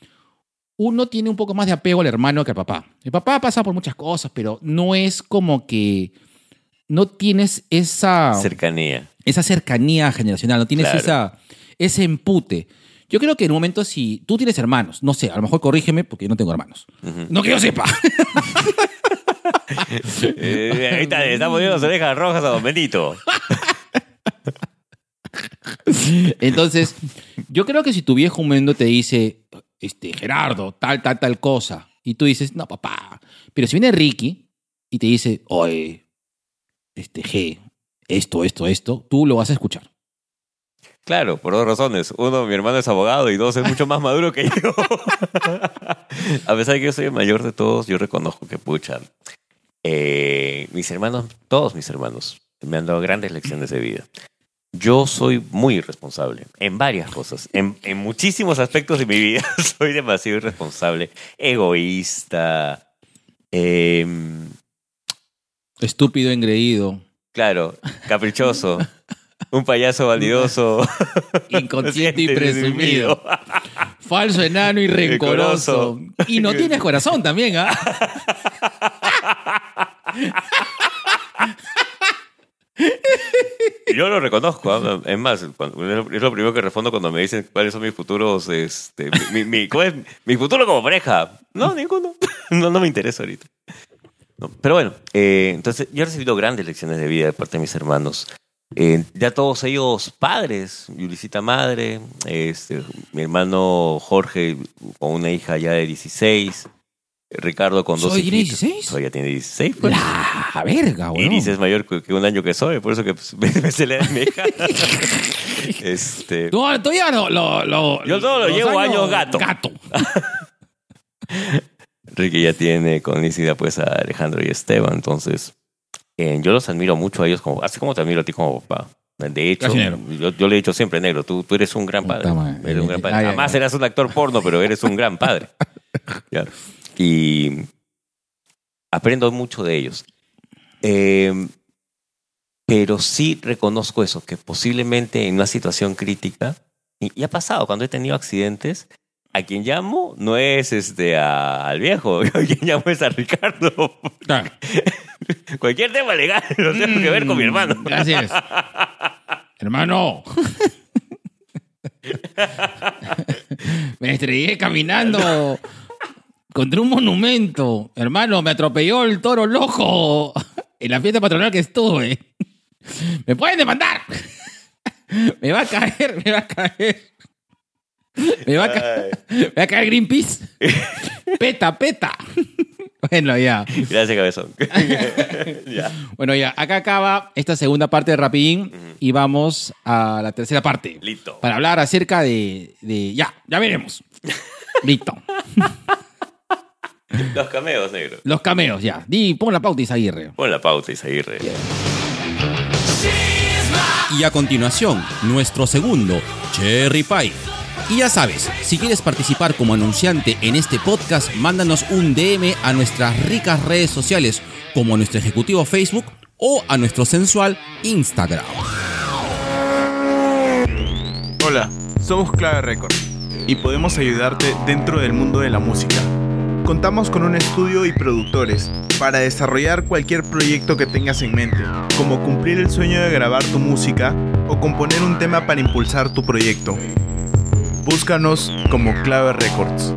uno tiene un poco más de apego al hermano que al papá. El papá pasa por muchas cosas, pero no es como que. No tienes esa Cercanía. esa cercanía generacional, no tienes Claro. esa, ese empute. Yo creo que en un momento si tú tienes hermanos, no sé, a lo mejor corrígeme porque yo no tengo hermanos. No que yo sepa. Eh, ahorita le está poniendo las orejas rojas a Don Benito. Entonces, yo creo que si tu viejo un momento te dice, este, Gerardo, tal, tal, tal cosa, y tú dices, no, papá. Pero si viene Ricky y te dice, oye, este, G, esto, esto, esto, tú lo vas a escuchar. Claro, por dos razones. Uno, mi hermano es abogado y dos, es mucho más maduro que yo. a pesar de que yo soy el mayor de todos, yo reconozco que, pucha, eh, mis hermanos, todos mis hermanos, me han dado grandes lecciones de vida. Yo soy muy irresponsable en varias cosas, en, en muchísimos aspectos de mi vida. soy demasiado irresponsable, egoísta, em, Estúpido, engreído, claro, caprichoso, un payaso validoso. inconsciente y presumido. Falso, enano y rencoroso. Y no tienes corazón también, ¿ah? Yo lo reconozco, ¿ah? es más, es lo- es lo primero que respondo cuando me dicen cuáles son mis futuros, este, mi, mi- ¿cuál es mi futuro como pareja. No, ninguno. No, no me interesa ahorita. No, Pero bueno, eh, entonces yo he recibido grandes lecciones de vida de parte de mis hermanos. Eh, ya todos ellos padres, Yulisita madre, este, mi hermano Jorge con una hija ya de 16, Ricardo con dos ¿Soy tiene hijitos. 16? Soy ya tiene 16, pues. La verga, weón. Iris es mayor que un año que soy, por eso que pues, me, se le da mi hija. este, Tú, tú ya lo, lo, Yo todo lo llevo años gato. Gato. Ricky ya tiene conocida pues a Alejandro y Esteban, entonces eh, yo los admiro mucho a ellos, como, así como te admiro a ti como papá. De hecho, yo, yo le he dicho siempre, negro, tú, tú eres un gran padre. Eres un gran padre. Ay, ay, Jamás ay. eras un actor porno, pero eres un gran padre. Ya. Y aprendo mucho de ellos. Eh, pero sí reconozco eso, que posiblemente en una situación crítica, y, y ha pasado cuando he tenido accidentes, a quien llamo no es este a- al viejo, a quien llamo es a Ricardo. Claro. Cualquier tema legal lo tengo que ver con mi hermano. Mm, Gracias. Hermano. me estrellé caminando contra un monumento. Hermano, me atropelló el toro loco en la fiesta patronal que estuve. ¡Me pueden demandar! me va a caer, me va a caer. Me va a, ca- me va a caer Greenpeace. Peta, peta. Bueno, ya. Gracias, cabezón. ya. Bueno, ya. Acá acaba esta segunda parte de Rapidín y vamos a la tercera parte. Listo. Para hablar acerca de, de- Ya, ya veremos. Listo. Los cameos, negro. Los cameos, ya. Di, pon la pauta, Isaguirre. Pon la pauta, Isaguirre. Y a continuación, nuestro segundo, Cherry Pie. Y ya sabes, si quieres participar como anunciante en este podcast, mándanos un DM a nuestras ricas redes sociales, como a nuestro ejecutivo Facebook o a nuestro sensual Instagram. Hola, somos Clave Records y podemos ayudarte dentro del mundo de la música. Contamos con un estudio y productores para desarrollar cualquier proyecto que tengas en mente, como cumplir el sueño de grabar tu música o componer un tema para impulsar tu proyecto. Búscanos como Clave Records.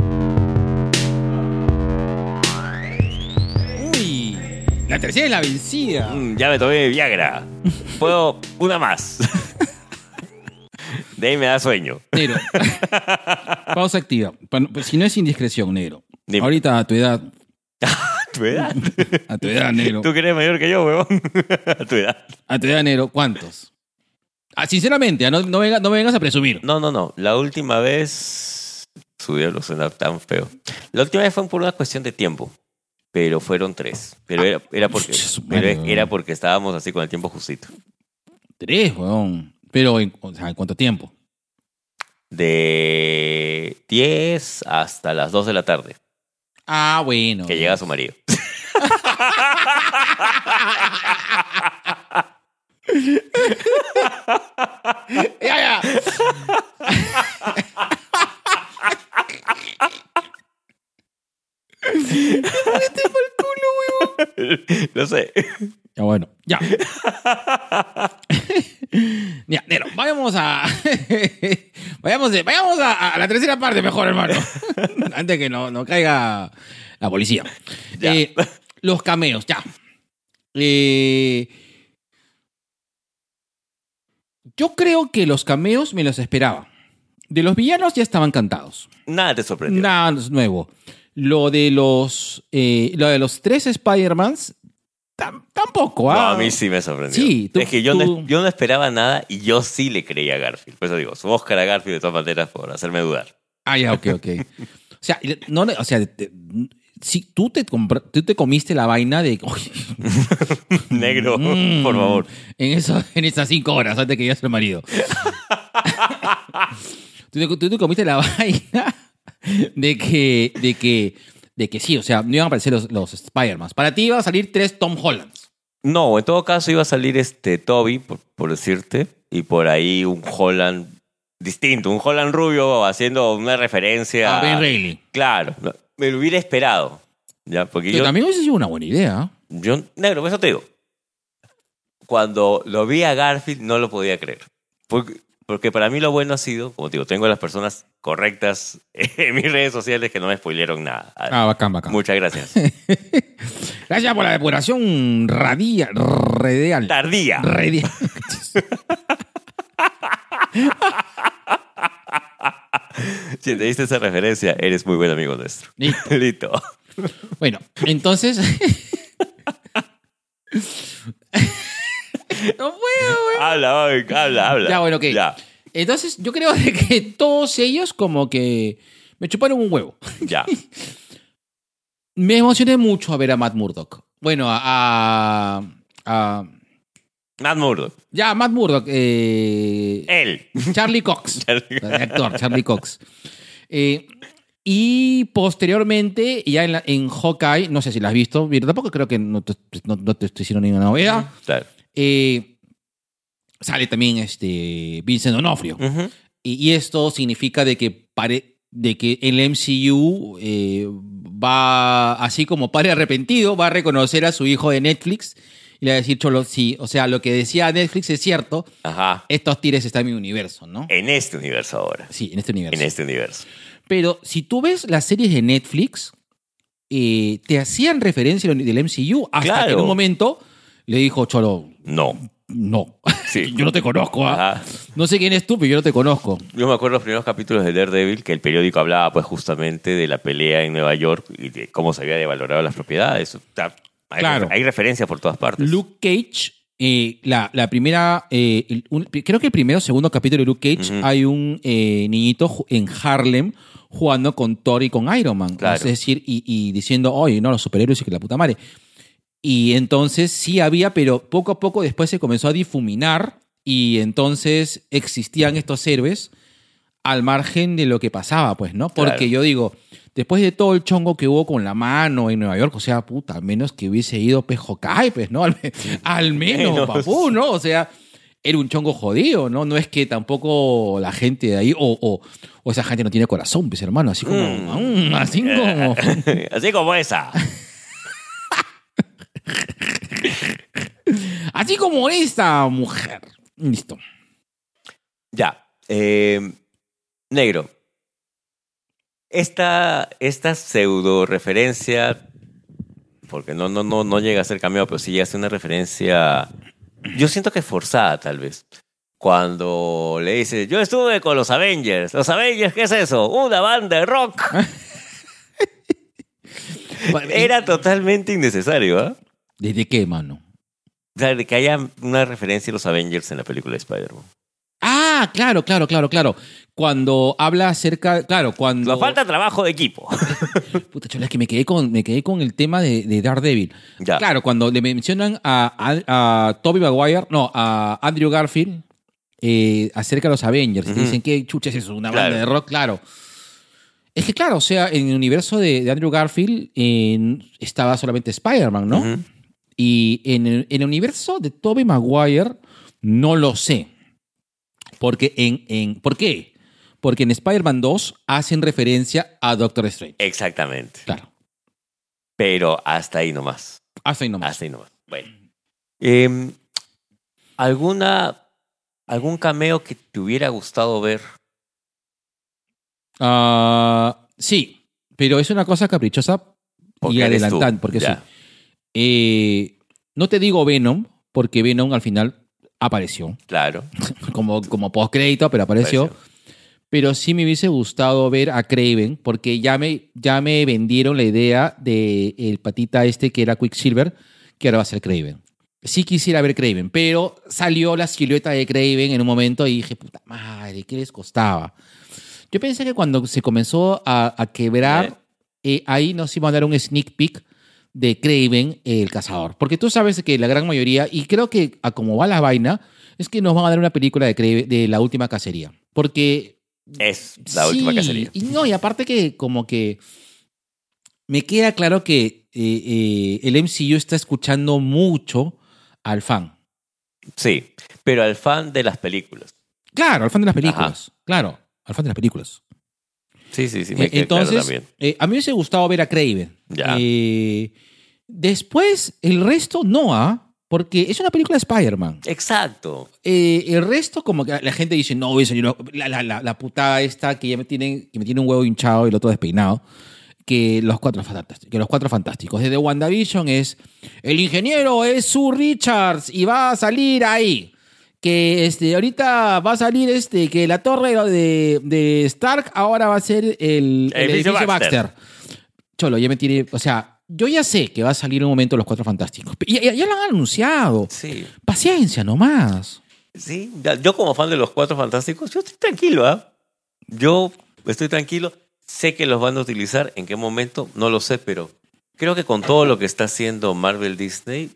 Uy, la tercera es la vencida. Mm, ya me tomé Viagra. Puedo una más. De ahí me da sueño. Negro. Pausa activa. Pues, Si no es indiscreción, negro. Dime. Ahorita a tu edad. ¿Tu edad? A tu edad, negro. Tú que eres mayor que yo, weón. A tu edad. A tu edad, negro. ¿Cuántos? Ah, sinceramente, ah, no, no, venga- no vengas a presumir. No, no, no. La última vez. Su diablo suena tan feo. La última vez fue por una cuestión de tiempo. Pero fueron tres. Pero era, era porque, pero madre, era porque estábamos así con el tiempo justito. Tres, weón. Pero, en, o sea, ¿en cuánto tiempo? De 10 hasta las 2 de la tarde. Ah, bueno. Que llega su marido. Ya, ya. no sé. Ya, bueno. Ya. ya, negro. Vayamos a. vayamos, de- vayamos a, a la tercera parte, mejor, hermano. Antes que no, no caiga la policía. Ya. Eh, los cameos, ya. Eh, yo creo que los cameos me los esperaba. De los villanos ya estaban cantados. Nada te sorprendió. Nada es nuevo. Lo de los, eh, lo de los tres Spider-Mans, tam- tampoco. No, ah. a mí sí me sorprendió. Sí, tú- es que yo, tú- no, yo no esperaba nada y yo sí le creía a Garfield. Por eso digo, su Oscar a Garfield de todas maneras por hacerme dudar. Ah, ya, ok, ok. o sea, no, o sea si tú te, tú te comiste la vaina de... Negro, mm, por favor. En, eso, en esas cinco horas antes que ya el marido. tú, te, tú te comiste la vaina de que, de que, de que sí, o sea, no iban a aparecer los, los Spider-Man. Para ti iban a salir tres Tom Hollands. No, en todo caso iba a salir este Toby, por, por decirte, y por ahí un Holland distinto, un Holland rubio haciendo una referencia A Ben Reilly. Claro, me lo hubiera esperado. Ya, porque yo, también hubiese sido una buena idea. yo, negro, eso te digo. Cuando lo vi a Garfield no lo podía creer. Porque, porque para mí lo bueno ha sido, como te digo, tengo a las personas correctas en mis redes sociales que no me spoilearon nada. Ah, bacán, bacán. Muchas gracias. Gracias por la depuración radia, radial. Tardía. Radial. Si te diste esa referencia, eres muy buen amigo nuestro. Listo. Listo. Bueno, entonces. no puedo, güey. Habla, habla, habla. Ya, bueno, ok. Ya, Entonces, yo creo de que todos ellos, como que me chuparon un huevo. ya. Me emocioné mucho a ver a Matt Murdock. Bueno, a. a, a- Matt Murdock. ya, Matt Murdock. eh, Él. Charlie Cox. Charlie- actor, Charlie Cox. Eh, y posteriormente, ya en, la- en Hawkeye, no sé si la has visto, pero tampoco creo que no te, no- no te estoy diciendo ninguna novedad. Claro. Eh, sale también este Vincent Onofrio. Y, y esto significa de que, pare- de que el MCU va, así como padre arrepentido, va a reconocer a su hijo de Netflix y le va a decir, Cholo, sí, o sea, lo que decía Netflix es cierto, Ajá. estos tires están en mi universo, ¿no? En este universo ahora. Sí, en este universo. En este universo. Pero si tú ves las series de Netflix, eh, te hacían referencia del MCU hasta Claro. que en un momento le dijo Cholo, No. no. Sí. yo no te conozco. ¿ah? No sé quién es tú, pero yo no te conozco. Yo me acuerdo los primeros capítulos de Daredevil que el periódico hablaba pues justamente de la pelea en Nueva York y de cómo se había devalorado las propiedades. Hay, Claro. hay referencias por todas partes. Luke Cage, eh, la, la primera, eh, el- un- creo que el primero o segundo capítulo de Luke Cage hay un eh, niñito en Harlem jugando con Thor y con Iron Man. Claro. Es decir, y, y diciendo, oye, no, los superhéroes y que la puta madre. Y entonces sí había, pero poco a poco después se comenzó a difuminar y entonces existían estos héroes al margen de lo que pasaba, pues, ¿no? Porque Claro. yo digo, después de todo el chongo que hubo con la mano en Nueva York, o sea, puta, al menos que hubiese ido Pejocay, pues, ¿no? Al, me- al menos, Menos. papú, ¿no? O sea, era un chongo jodido, ¿no? No es que tampoco la gente de ahí, o, o, o esa gente no tiene corazón, pues, hermano, así como, Mm. mm, así como... Así como esa. Así como esta mujer. Listo. Ya. eh, negro. Esta, esta pseudo referencia, porque no, no, no, no llega a ser cameo, pero sí llega a ser una referencia, yo siento que forzada tal vez. Cuando le dice, yo estuve con los Avengers. ¿Los Avengers qué es eso? Una banda de rock. Era totalmente innecesario, ¿ah? ¿Desde qué, mano? O sea, de que haya una referencia a los Avengers en la película de Spider-Man. Ah, claro, claro, claro, claro. Cuando habla acerca, claro, cuando... Nos falta trabajo de equipo. Puta chola, es que me quedé con, me quedé con el tema de, de Daredevil. Ya. Claro, cuando le mencionan a, a, a Tobey Maguire, no, a Andrew Garfield, eh, acerca de los Avengers, y Ujú. dicen, ¿qué chucha es eso? ¿Una Claro. banda de rock? Claro. Es que claro, o sea, en el universo de, de Andrew Garfield eh, estaba solamente Spider-Man, ¿no? Y en el, en el universo de Tobey Maguire no lo sé. Porque en, en, ¿Por qué? Porque en Spider-Man 2 hacen referencia a Doctor Strange. Exactamente. Claro. Pero hasta ahí nomás. Hasta ahí nomás. Hasta ahí nomás. Bueno. Em, ¿Alguna algún cameo que te hubiera gustado ver? Ah, sí, pero es una cosa caprichosa Porque y adelantante. Porque sí. Eh, no te digo Venom, porque Venom al final apareció. Claro. Como, como postcrédito, pero apareció. Apareció. Pero sí me hubiese gustado ver a Craven, porque ya me, ya me vendieron la idea de el patita este que era Quicksilver, que ahora va a ser Craven. Sí quisiera ver Craven, pero salió la silueta de Craven en un momento y dije, puta madre, ¿qué les costaba? Yo pensé que cuando se comenzó a, a quebrar, eh, ahí nos iban a dar un sneak peek de Craven, el cazador. Porque tú sabes que la gran mayoría, y creo que a como va la vaina, es que nos van a dar una película de, de la última cacería. Porque Es la última cacería. Y no, y aparte que como que me queda claro que eh, eh, el MCU está escuchando mucho al fan. Sí. Pero al fan de las películas. Claro, al fan de las películas. Claro, al fan de las películas. Sí, sí, sí. Me Eh, queda claro Entonces, también. eh, a mí me hubiese gustado ver a Craven. Ya. Eh, después, el resto no, ¿ah? Porque es una película de Spider-Man. Exacto. Eh, el resto, como que la gente dice, no, eso yo no- la, la, la, la putada esta que ya me tiene, que me tiene un huevo hinchado y el otro despeinado, que los cuatro fantásticos, que los cuatro fantásticos. Desde WandaVision es, el ingeniero es Sue Richards y va a salir ahí. Que este, ahorita va a salir este, que la torre de, de Stark ahora va a ser el, el edificio edificio Baxter. Baxter. Cholo, ya me tiene, o sea, yo ya sé que va a salir un momento los cuatro fantásticos. Ya, ya- ya lo han anunciado. Sí. Paciencia nomás. Sí, yo como fan de los Cuatro Fantásticos, yo estoy tranquilo, ¿ah? Yo estoy tranquilo. Sé que los van a utilizar. ¿En qué momento? No lo sé, pero creo que con todo lo que está haciendo Marvel Disney,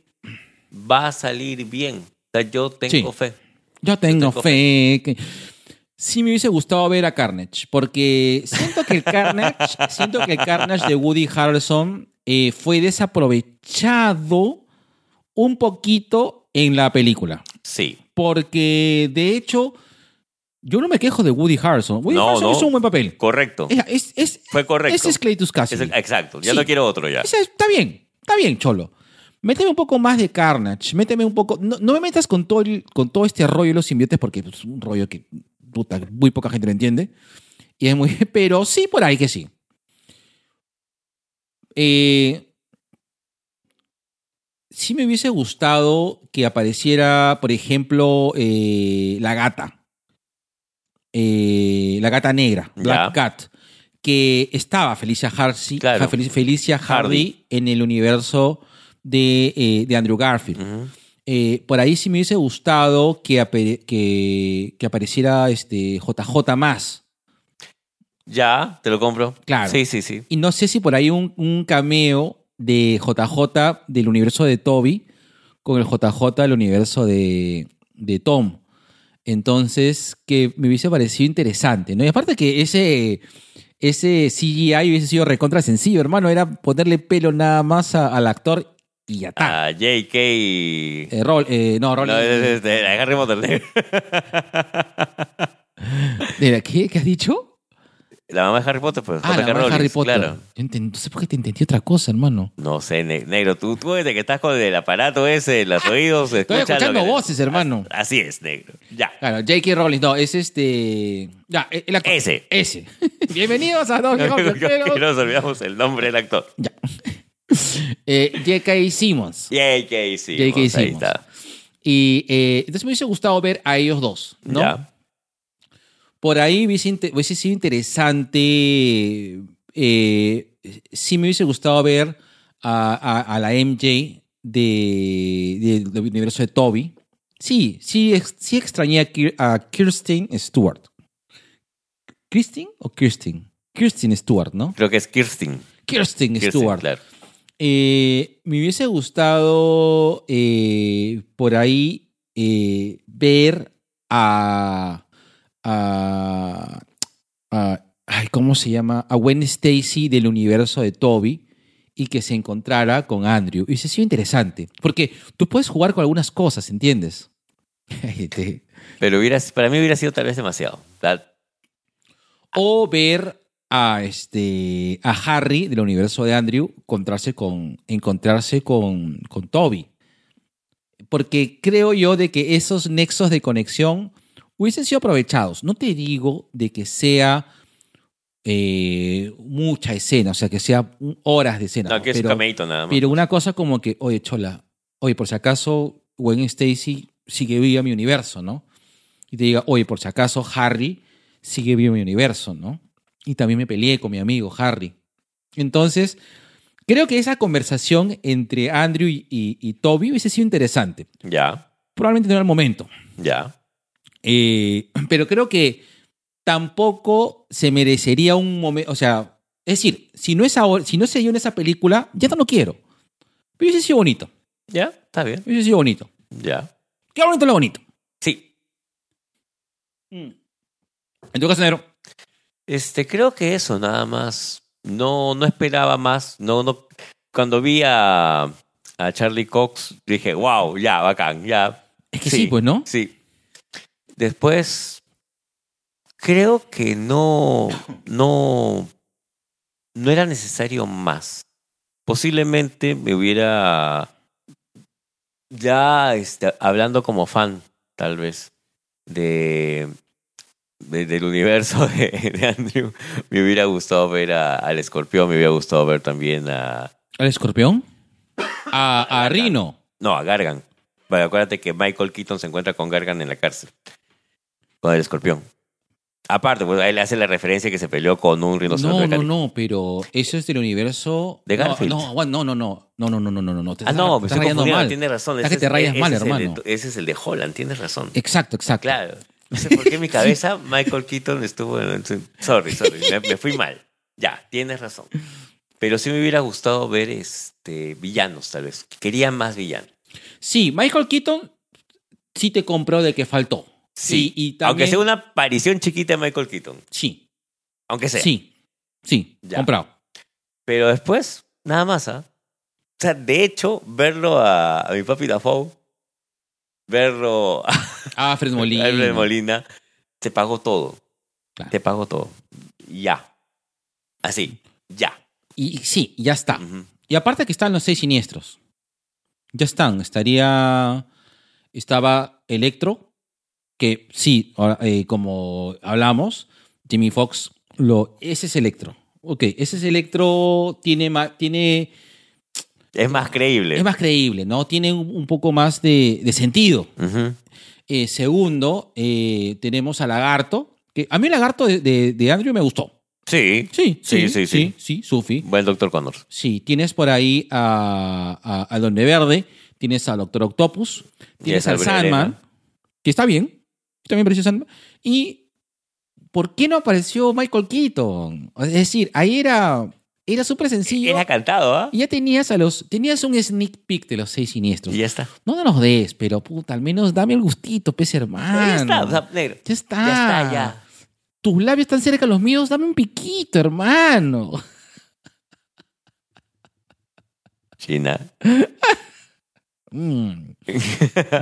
va a salir bien. Sea, yo tengo Sí. fe. Yo tengo tengo fe. que- Sí me hubiese gustado ver a Carnage, porque siento que el Carnage, siento que el Carnage de Woody Harrelson eh, fue desaprovechado un poquito en la película. Sí. Porque, de hecho, yo no me quejo de Woody Harrelson. Woody No, Harrelson no. hizo un buen papel. Correcto. Es, es- es- Fue correcto. Ese es Cletus Cassidy. Es- exacto. Ya Sí. no quiero otro ya. Ese está bien, está bien, Cholo. Méteme un poco más de Carnage, méteme un poco... No, no me metas con todo, el- con todo este rollo de los simbiotes porque es un rollo que puta, muy poca gente lo entiende. Y es muy, pero sí, por ahí que sí. Eh, sí me hubiese gustado que apareciera, por ejemplo, eh, la gata. Eh, la gata negra, Black. Cat. Que estaba Felicia, Claro. Fel- Felicia Hardy, Hardy. en el universo de, eh, de Andrew Garfield. Eh, por ahí sí me hubiese gustado que, apare- que, que apareciera este JJ más. Ya, te lo compro. Claro. Sí, sí, sí. Y no sé si por ahí un, un cameo de JJ del universo de Toby con el JJ del universo de, de Tom. Entonces, que me hubiese parecido interesante, ¿no? Y aparte que ese, ese CGI hubiese sido recontra sencillo, hermano. Era ponerle pelo nada más a- al actor y ya está. A JK. Eh, Rol- eh, no, Rolling. No, es, de Harry Potter. ¿De qué? ¿Qué has dicho? La mamá de Harry Potter, pues. Ah, la J.K. mamá de Harry Rowling, Potter. Claro. Yo no sé por qué te entendí otra cosa, hermano. No sé, ne- negro. Tú, tú desde que estás con el aparato ese los oídos. Estoy escuchando que- voces, hermano. Así es, negro. Ya. Claro, J.K. Rowling, no, es este. Ya, el actor. Ese. Ese. Bienvenidos a Y pero- nos olvidamos el nombre del actor. Ya. Eh, J.K. Simmons. JK, sí. J.K. Ahí Simmons. está. Y eh, entonces me hubiese gustado ver a ellos dos, ¿no? Ya. Por ahí hubiese, sido interesante. eh, sí me hubiese gustado ver a, a- a la MJ de- del universo de Toby. Sí, sí, ex- sí extrañé a, Kir- a Kirsten Stewart. ¿Kirsten o Kirsten? Kirsten Stewart, ¿no? Creo que es Kirsten. Kirsten, Kirsten, Stewart. claro. Eh, me hubiese gustado eh, por ahí eh, ver a, a, a- ay, ¿cómo se llama? A Gwen Stacy del universo de Toby y que se encontrara con Andrew. Hubiese sido interesante, porque tú puedes jugar con algunas cosas, ¿entiendes? Este, Pero hubiera, para mí hubiera sido tal vez demasiado. O ver a este a Harry del universo de Andrew encontrarse con encontrarse con, con Toby porque creo yo de que esos nexos de conexión hubiesen sido aprovechados no te digo de que sea eh, mucha escena o sea que sea horas de escena No, que es pero, nada más. pero una cosa como que oye chola oye por si acaso Gwen Stacy sigue viva mi universo no y te diga oye por si acaso Harry sigue vivo mi universo, ¿no? Y también me peleé con mi amigo Harry. Entonces, creo que esa conversación entre Andrew y, y- y Toby hubiese sido interesante. Ya, Probablemente no era el momento. ya. Eh, pero creo que tampoco se merecería un momento. O sea, es decir, si no, es ahora, si no se dio en esa película, ya no lo quiero. Pero hubiese sido bonito. Ya, está bien. Hubiese sido bonito. Ya. Qué bonito lo bonito. Sí. En tu caso, negro. Este, creo que eso, nada más. No, no esperaba más. No, no. Cuando vi a, a Charlie Cox, dije, wow, ya, bacán, ya. Es que sí, pues, ¿no? Sí. Después, creo que no, no, no era necesario más. Posiblemente me hubiera, ya este, hablando como fan, tal vez, de, de- del universo de, de Andrew, me hubiera gustado ver a- al escorpión, me hubiera gustado ver también a, ¿Al escorpión? A, a Rino. no, a Gargan. Bueno, acuérdate que Michael Keaton se encuentra con Gargan en la cárcel. Con el escorpión. Aparte, pues ahí le hace la referencia que se peleó con un rinoceronte. No, no, no, pero eso es del universo. De Garfield. No, no, no, no. No, no, no, no, no, no, no. Te Ah, estás- no, me estás estoy rayando mal. tienes razón. Estás que te rayas ese mal, es el de- hermano. ese es el de Holland, tienes razón. Exacto, exacto. Claro. No sé por qué en mi cabeza Michael Keaton estuvo en... Sorry, sorry, me, me fui mal. Ya, tienes razón. Pero sí me hubiera gustado ver este villanos, tal vez. Quería más villanos. Sí, Michael Keaton sí te compró de que faltó. Sí, y también. Aunque sea una aparición chiquita de Michael Keaton. Sí, Aunque sea. sí, sí, Ya. comprado. Pero después, nada más, ¿ah? O sea, de hecho, verlo a, a mi papi Dafoe, verlo a Ah, Fred Molina. Alfred Molina, te pagó todo. Claro. Te pagó todo. Ya. Así. Ya. Y sí, ya está. Y aparte que están los seis siniestros. Ya están. Estaría. Estaba Electro, que sí, eh, como hablamos, Jimmy Fox, lo, ese es Electro. Ok, ese es Electro, tiene, ma- tiene. Es más creíble. es más creíble, ¿no? Tiene un, poco más de, de sentido. Eh, segundo, eh, tenemos a Lagarto, que a mí el Lagarto de, de- de Andrew me gustó. Sí. Sí, sí, Sí, sí, sí, sí. sí, Sufi. Buen Doctor Connors. Sí, tienes por ahí a, a, Verde, tienes al Doctor Octopus, tienes al Sandman, Elena. que está bien, también pareció Sandman. Y, ¿por qué no apareció Michael Keaton? Es decir, ahí era, era súper sencillo. Era cantado, ¿ah? Y ya tenías a los, tenías un sneak peek de los seis siniestros. Y ya está. No nos des, pero puta, al menos dame el gustito, pez hermano. ya está, o sea, negro. Ya está. Ya está, ya. Tus labios están cerca de los míos, dame un piquito, hermano. China. Mm.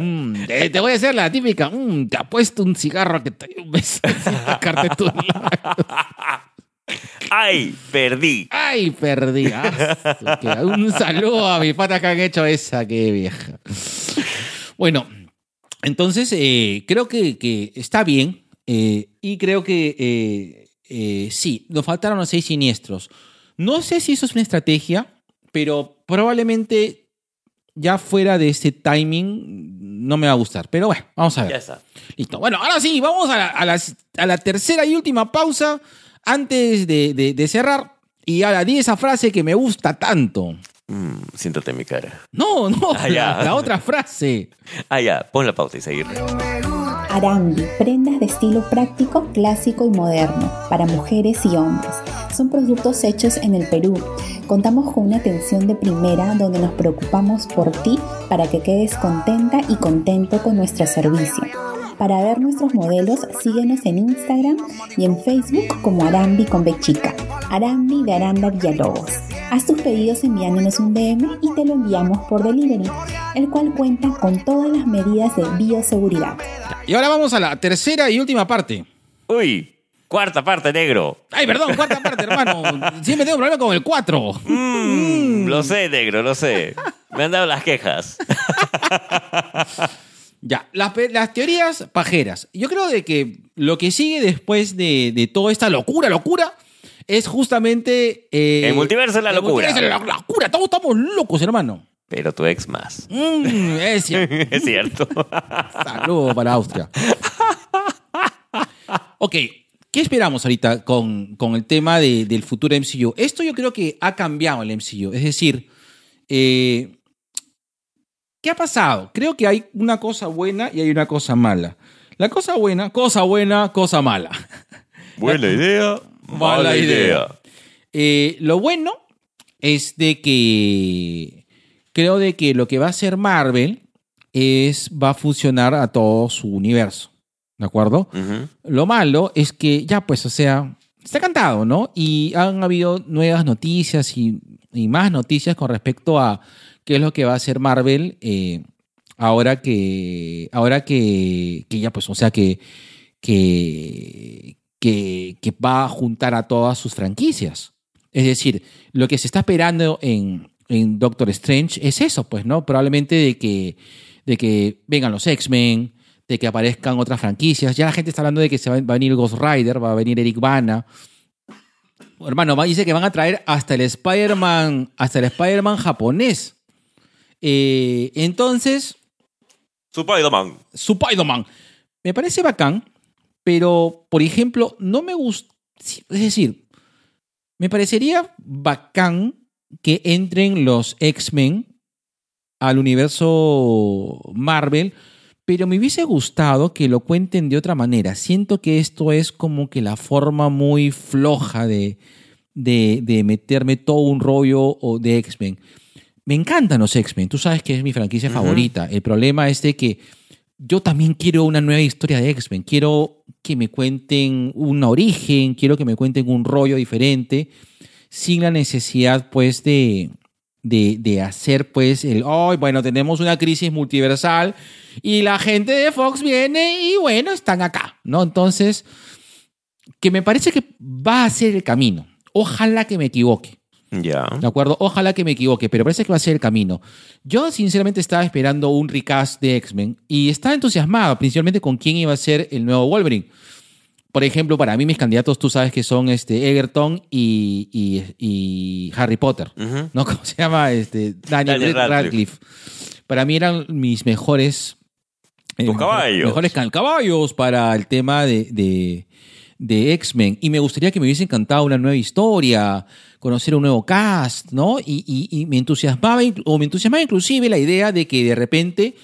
Mm, Te, te voy a hacer la típica. mm, te apuesto un cigarro que te un beso. sin sacarte tus labios. ¡Ay! Perdí. Ay, perdí. Ah, un saludo a mis patas que han hecho esa, qué vieja. Bueno, entonces eh, creo que, que está bien. eh, y creo que eh, sí, nos faltaron los seis siniestros. No sé si eso es una estrategia, pero probablemente ya fuera de ese timing no me va a gustar. Pero bueno, vamos a ver. Ya está. Listo. Bueno, ahora sí, vamos a la, a las- a la tercera y última pausa antes de, de- de cerrar. Y ahora di esa frase que me gusta tanto. Mm, siéntate en mi cara. No, no, Ah, la otra frase. Ah, ya. Pon la pausa y seguir. Arambi, prendas de estilo práctico, clásico y moderno, para mujeres y hombres. Son productos hechos en el Perú. Contamos con una atención de primera donde nos preocupamos por ti para que quedes contenta y contento con nuestro servicio. Para ver nuestros modelos, síguenos en Instagram y en Facebook como Arambi con B chica. Arambi de Aranda Villalobos. Haz tus pedidos enviándonos un DM y te lo enviamos por delivery, el cual cuenta con todas las medidas de bioseguridad. Y ahora vamos a la tercera y última parte. Uy, cuarta parte, negro. Ay, perdón, cuarta parte, hermano. Siempre tengo problema con el 4. Mm, lo sé, negro, lo sé. Me han dado las quejas. Ya, las, las teorías pajeras. Yo creo de que lo que sigue después de, de toda esta locura, locura, es justamente... eh, El multiverso es la el locura. multiverso es la locura. Todos estamos locos, hermano. Pero tu ex más. Mm, es cierto. Es cierto. Saludo para Austria. Ok, ¿qué esperamos ahorita con, con el tema de- del futuro MCU? Esto yo creo que ha cambiado el MCU. Es decir, eh, ¿qué ha pasado? Creo que hay una cosa buena y hay una cosa mala. La cosa buena, cosa buena, cosa mala. Buena idea, mala idea. Eh, lo bueno es de que creo de que lo que va a hacer Marvel es va a fusionar a todo su universo. ¿De acuerdo? Lo malo es que ya, pues, o sea, está cantado, ¿no? Y han habido nuevas noticias y, y más noticias con respecto a qué es lo que va a hacer Marvel eh, ahora que, ahora que, que ya, pues, o sea, que, que, que, va a juntar a todas sus franquicias. Es decir, lo que se está esperando en, en Doctor Strange es eso, pues, ¿no? Probablemente de que, de que vengan los X-Men, de que aparezcan otras franquicias. Ya la gente está hablando de que se va, a venir Ghost Rider, va a venir Eric Bana. Hermano, dice que van a traer hasta el Spider-Man, hasta el Spider-Man japonés. Eh, entonces, Spider-Man. Spider-Man. Me parece bacán, pero, por ejemplo, no me gusta. Es decir, me parecería bacán que entren los X-Men al universo Marvel, pero me hubiese gustado que lo cuenten de otra manera. Siento que esto es como que la forma muy floja de, de, de meterme todo un rollo de X-Men. Me encantan los X-Men, tú sabes que es mi franquicia favorita. El problema es de que yo también quiero una nueva historia de X-Men. Quiero que me cuenten un origen, quiero que me cuenten un rollo diferente, sin la necesidad, pues, de, de, de hacer, pues, el, oh, bueno, tenemos una crisis multiversal y la gente de Fox viene y, bueno, están acá, ¿no? Entonces, que me parece que va a ser el camino. Ojalá que me equivoque. Ya. ¿De acuerdo? Ojalá que me equivoque, pero parece que va a ser el camino. Yo, sinceramente, estaba esperando un recast de X-Men y estaba entusiasmado, principalmente con quién iba a ser el nuevo Wolverine. por ejemplo, para mí mis candidatos, tú sabes que son este Egerton y, y- y Harry Potter. ¿Cómo se llama? Este, Daniel, Daniel Radcliffe. Radcliffe. Para mí eran mis mejores... eh, Tus caballos. Mejores can- caballos para el tema de, de, de X-Men. Y me gustaría que me hubiese encantado una nueva historia, conocer un nuevo cast, ¿no? Y, y- y me entusiasmaba, o me entusiasmaba inclusive la idea de que de repente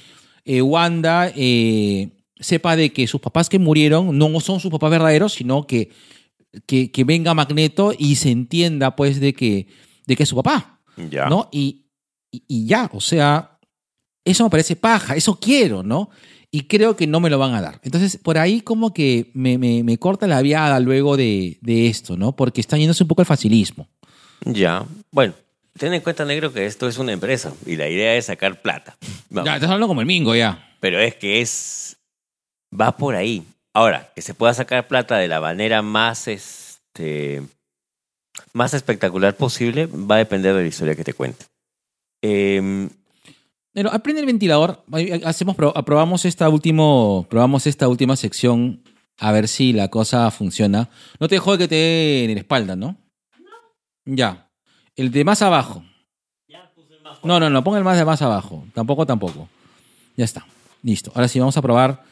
eh, Wanda eh, sepa de que sus papás que murieron no son sus papás verdaderos, sino que, que, que venga Magneto y se entienda pues de que, de que es su papá, Ya. ¿no? Y, y, y ya, o sea, eso me parece paja, eso quiero, ¿no? Y creo que no me lo van a dar. Entonces, por ahí como que me, me- me corta la viada luego de, de esto, ¿no? Porque está yéndose un poco al facilismo. Ya. Bueno, ten en cuenta, negro, que esto es una empresa y la idea es sacar plata. Vamos. Ya, estás hablando como el mingo, ya. Pero es que es. Va por ahí. Ahora, que se pueda sacar plata de la manera más este. más espectacular posible, va a depender de la historia que te cuente. Em, Pero aprende el ventilador. Hacemos, pro- aprobamos esta último, probamos esta última sección a ver si la cosa funciona. No te dejo que te dé en la espalda, ¿no? Ya. El de más abajo. No, no, no, ponga el más de más abajo. Tampoco, tampoco. Ya está. Listo. Ahora sí, vamos a probar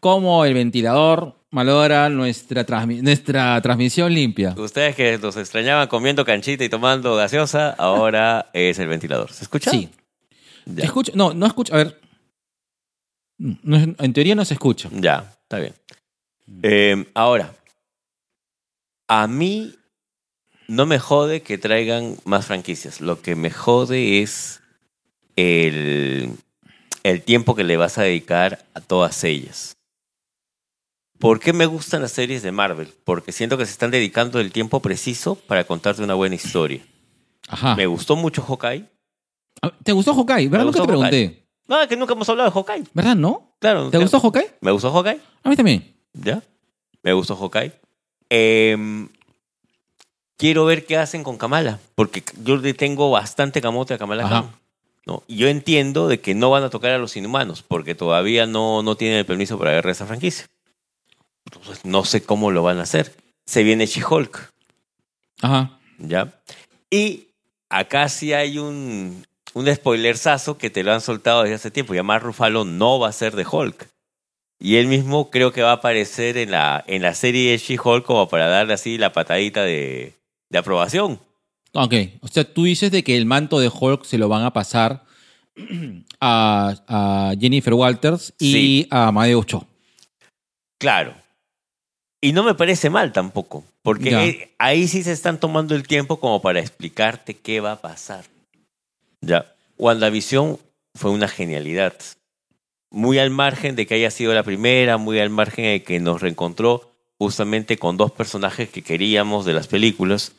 cómo el ventilador malogra nuestra, transmi- nuestra transmisión limpia. ustedes que nos extrañaban comiendo canchita y tomando gaseosa, ahora es el ventilador. ¿Se escucha? Sí. Ya. Escucha, no, no escucha. A ver. No, en teoría no se escucha. Ya, está bien. Eh, ahora, a mí no me jode que traigan más franquicias. Lo que me jode es el, el tiempo que le vas a dedicar a todas ellas. ¿Por qué me gustan las series de Marvel? Porque siento que se están dedicando el tiempo preciso para contarte una buena historia. Ajá. Me gustó mucho Hawkeye. Ah, ¿Te gustó Hawkeye? ¿Verdad? Nunca te pregunté. No, es que nunca hemos hablado de Hawkeye. ¿Verdad? ¿No? Claro. ¿Te claro. gustó Hawkeye? Me gustó Hawkeye. A mí también. ¿Ya? Me gustó Hawkeye. Em, quiero ver qué hacen con Kamala, porque yo le tengo bastante camote a Kamala. Khan. ¿no? Y Yo entiendo de que no van a tocar a los inhumanos, porque todavía no, no tienen el permiso para agarrar esa franquicia. Entonces, no sé cómo lo van a hacer. Se viene She-Hulk, Ajá. ¿ya? Y acá sí hay un, un spoilerzazo que te lo han soltado desde hace tiempo. Ya Mark Ruffalo no va a ser de Hulk. Y él mismo creo que va a aparecer en la, en la serie de She-Hulk como para darle así la patadita de, de aprobación. Ok. O sea, tú dices de que el manto de Hulk se lo van a pasar a, a Jennifer Walters y Sí. a Amadeo Cho. Claro. Y no me parece mal tampoco, porque Ya. eh, ahí sí se están tomando el tiempo como para explicarte qué va a pasar. Ya. WandaVision fue una genialidad. Muy al margen de que haya sido la primera, muy al margen de que nos reencontró justamente con dos personajes que queríamos de las películas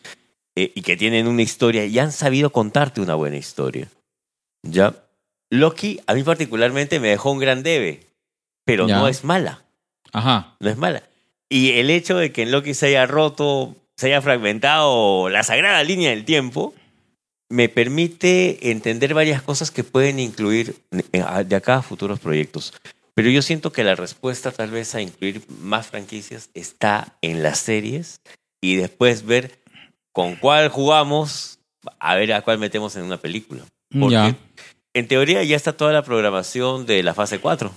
eh, y que tienen una historia y han sabido contarte una buena historia. Ya. Loki, a mí particularmente me dejó un gran debe, pero Ya. no es mala Ajá. no es mala. Y el hecho de que en Loki se haya roto, se haya fragmentado la sagrada línea del tiempo, me permite entender varias cosas que pueden incluir de acá a futuros proyectos. Pero yo siento que la respuesta tal vez a incluir más franquicias está en las series y después ver con cuál jugamos, a ver a cuál metemos en una película. Porque Ya. en teoría ya está toda la programación de la fase 4.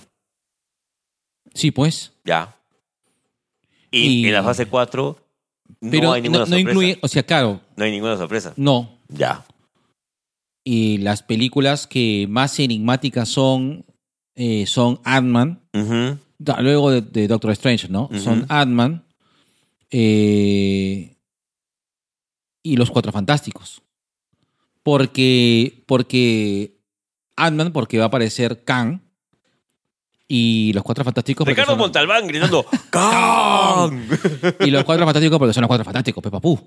Sí, pues. Ya. Y, Y- en la fase 4 no Pero hay ninguna no, no sorpresa. incluye, o sea, claro, No hay ninguna sorpresa. no. Ya. Y las películas que más enigmáticas son, eh, son Ant-Man, luego de, de Doctor Strange, ¿no? Son Ant-Man eh, y los Cuatro Fantásticos. Porque, porque Ant-Man, porque va a aparecer Kang y los Cuatro Fantásticos. Ricardo son- Montalbán gritando ¡Kang! y los Cuatro Fantásticos porque son los Cuatro Fantásticos, Pepa Pú.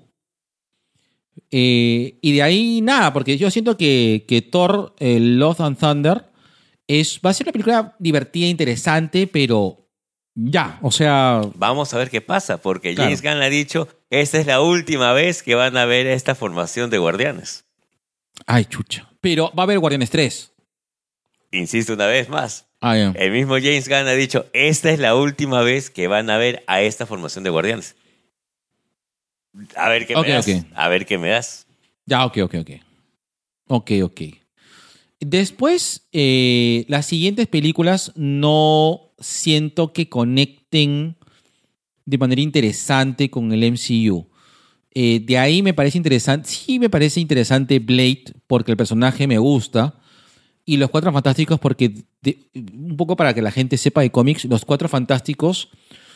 Eh, y de ahí nada, porque yo siento que, que Thor, eh, Love and Thunder, es, va a ser una película divertida, interesante, pero ya, o sea, Vamos a ver qué pasa, porque Claro. James Gunn ha dicho, esta es la última vez que van a ver esta formación de guardianes. ay, chucha. Pero va a haber Guardianes 3. Insisto una vez más, Ah. El mismo James Gunn ha dicho, esta es la última vez que van a ver a esta formación de guardianes. A ver qué me das. ok. A ver qué me das. Ya, ok, ok, ok. Ok, ok. Después, eh, las siguientes películas no siento que conecten de manera interesante con el MCU. Eh, de ahí me parece interesante, sí me parece interesante Blade porque el personaje me gusta. Y los Cuatro Fantásticos porque, de- un poco para que la gente sepa de cómics, los Cuatro Fantásticos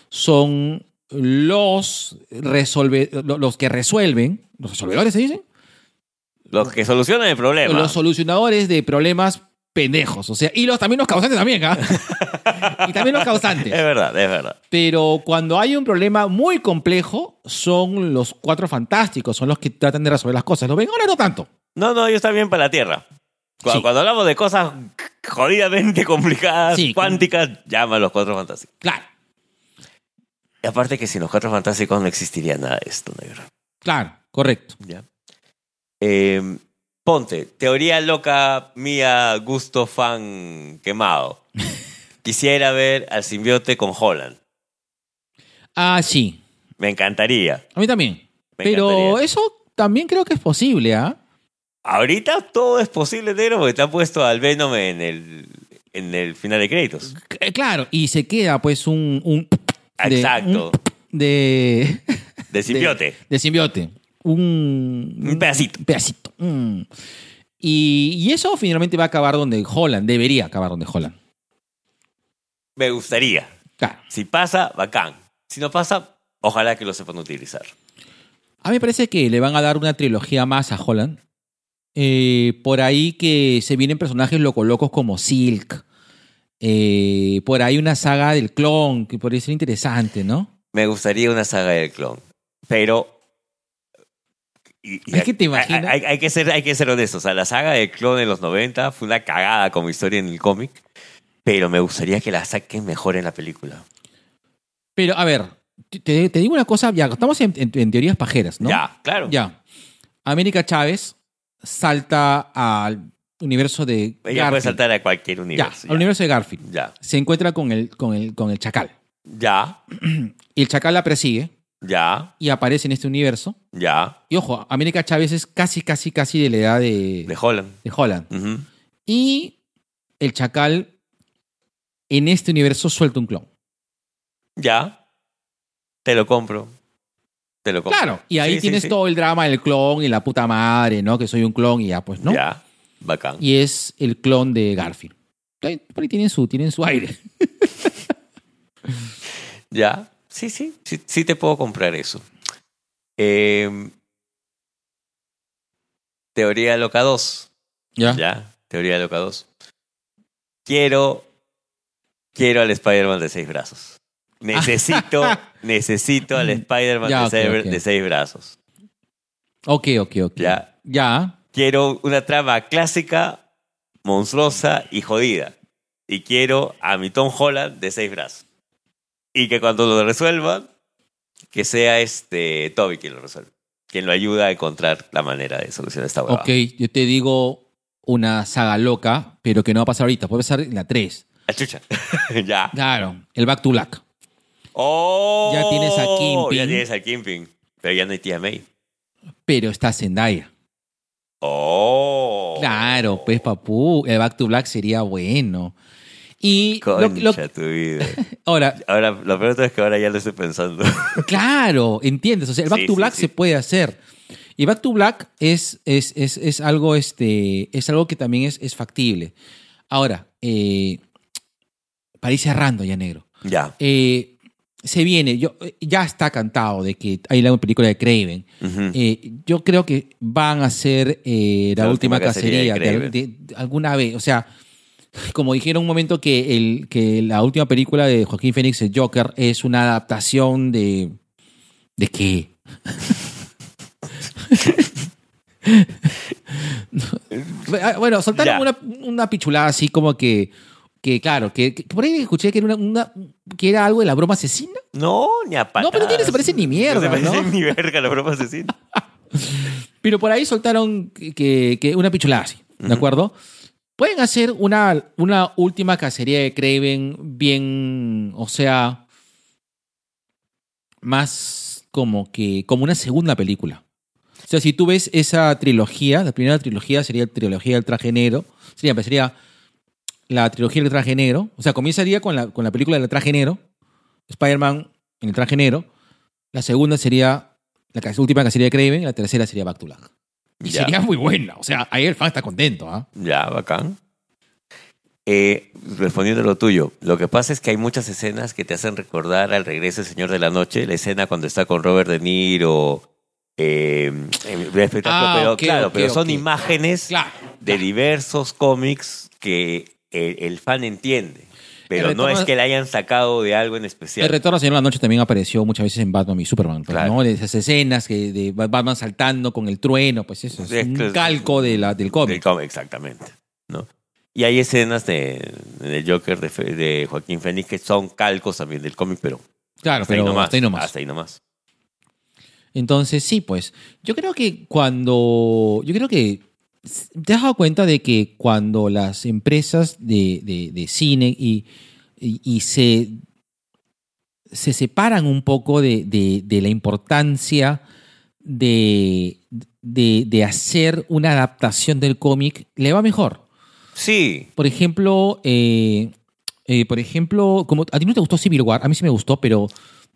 son los, resolve, lo- los que resuelven, los resolvedores se dicen, Los que solucionan el problema. los solucionadores de problemas pendejos. O sea, y los, también los causantes también, ¿ah? y también los Es causantes. verdad, es verdad. Pero cuando hay un problema muy complejo, son los cuatro fantásticos, son los que tratan de resolver las cosas. ¿Lo ven? Ahora no tanto. No, no, ellos están bien para la Tierra. Cuando, Sí. cuando hablamos de cosas jodidamente complicadas, Sí, cuánticas, llama a los Cuatro Fantásticos. Claro, Y aparte que sin los Cuatro Fantásticos no existiría nada de esto, negro. claro, correcto. ¿Ya? Eh, ponte, teoría loca mía, gusto fan quemado. Quisiera ver al simbiote con Holland. Ah, sí. Me encantaría. A mí también. Me Pero encantaría. eso también creo que es posible, ¿ah? Ahorita todo es posible, negro, porque te han puesto al Venom en el, en el final de créditos. Eh, Claro, y se queda pues un... un de- Exacto. un- de... De simbiote. De, de simbiote. Un, Un pedacito. Un pedacito. Mm. Y, y eso finalmente va a acabar donde Holland, debería acabar donde Holland. Me gustaría. Claro. Si pasa, bacán. Si no pasa, ojalá que lo sepan utilizar. A mí me parece que le van a dar una trilogía más a Holland. Eh, por ahí que se vienen personajes loco locos como Silk. Eh, por ahí una saga del clon, que podría ser interesante, ¿no? Me gustaría una saga del clon. Pero. Y- y Es que te imaginas- Hay, hay- hay que ser, hay que ser honestos. O sea, la saga del clon en los 90 fue una cagada como historia en el cómic. Pero me gustaría que la saquen mejor en la película. Pero, a ver, te, te digo una cosa, ya, estamos en, en- en teorías pajeras, ¿no? Ya, claro. Ya. América Chávez salta al universo de Ella puede Garfield. saltar a cualquier Ya, universo. al universo de Garfield. Ya. Se encuentra con el, con el, con el chacal. Ya. Y el chacal la persigue Ya. y aparece en este universo. Ya. Y ojo, América Chávez es casi, casi, casi de la edad de, De Holland. de Holland. Y el chacal en este universo suelta un clon. Ya. Te lo compro. Te lo compro. Claro, y ahí Sí, tienes sí. todo el drama del clon y la puta madre, ¿no? Que soy un clon y ya, pues, ¿no? Ya. Bacán. Y es el clon de Garfield. Por ahí tienen su, tienen su aire. Ya, sí, sí, sí, sí te puedo comprar eso. Eh, teoría loca 2. ¿Ya? Ya, teoría loca 2. Quiero, quiero al Spider-Man de seis brazos. Necesito, necesito al Spider-Man de seis brazos. Ok, ok, ok. Ya. Ya. Quiero una trama clásica, monstruosa y jodida. Y quiero a mi Tom Holland de seis brazos. Y que cuando lo resuelvan, que sea este Toby quien lo resuelva. Quien lo ayuda a encontrar la manera de solucionar esta huevada. Ok, yo te digo una saga loca, pero que no va a pasar ahorita. Puede pasar en la 3. Ah, chucha. ya. Claro, el Back to Black. Oh, Ya tienes a Kingpin. Ya tienes a Kingpin. Pero ya no hay tía May. Pero está Zendaya. Oh. Claro, pues papú, el Back to Black sería bueno. Y Concha lo- tu vida. ahora, Ahora, lo peor es que ahora ya lo estoy pensando. claro, entiendes. O sea, el Back Sí, to Black sí. se puede hacer. Y Back to Black es, es, es, es algo, este, es algo que también es, es factible. Ahora, eh, para ir cerrando ya, negro. ya. Eh, se viene, yo, eh, ya está cantado de que hay la película de Craven. Eh, yo creo que van a eh, la, La última, última cacería cacería, de de- Kraven. de- de alguna vez. O sea, como dijeron un momento que, el, que la última película de Joaquín Phoenix, el Joker, es una adaptación de. ¿De qué? bueno, soltaron una, una pichulada así como que. Que claro, que, que por ahí escuché que era, una, una- que era algo de la broma asesina. No, ni a No, pero tiene- se parece ni mierda, No se parece ¿no? ni verga la broma asesina. Pero por ahí soltaron que, que- una pichulada así, ¿de acuerdo? Pueden hacer una, una última cacería de Craven bien, o sea, más como que, como una segunda película. O sea, si tú ves esa trilogía, la primera trilogía sería la trilogía del traje negro, sería, sería la trilogía del traje negro, o sea, comienzaría con la, con la película del traje negro, Spider-Man en el traje negro, la segunda sería la última cacería de Craven, y la tercera sería Back to Black. Y Ya. sería muy buena, o sea, ahí el fan está contento, ¿ah? Ya, bacán. Eh, respondiendo a lo tuyo, lo que pasa es que hay muchas escenas que te hacen recordar al regreso del Señor de la Noche, la escena cuando está con Robert De Niro, eh, espectáculo, Ah, pero claro, pero son imágenes Claro. de diversos cómics que el, el fan entiende, pero no es que le hayan sacado de algo en especial. El retorno Señor de la Noche también apareció muchas veces en Batman y Superman, pues, Claro. ¿no? Esas escenas que de Batman saltando con el trueno, pues eso es Es un calco de la, del Del cómic. cómic, exactamente. ¿no? Y hay escenas de, de Joker de, Joaquín Phoenix que son calcos también del cómic, pero Claro, hasta ahí pero nomás. hasta ahí nomás. Hasta ahí nomás. Entonces, sí, pues. Yo creo que cuando. Yo creo que. ¿Te has dado cuenta de que cuando las empresas de, de- de cine y, y- y se, se separan un poco de, de- la importancia de, de- de hacer una adaptación del cómic, le va mejor? Sí, Por ejemplo, eh, eh, por ejemplo, como a ti no te gustó Civil War, a mí sí me gustó, pero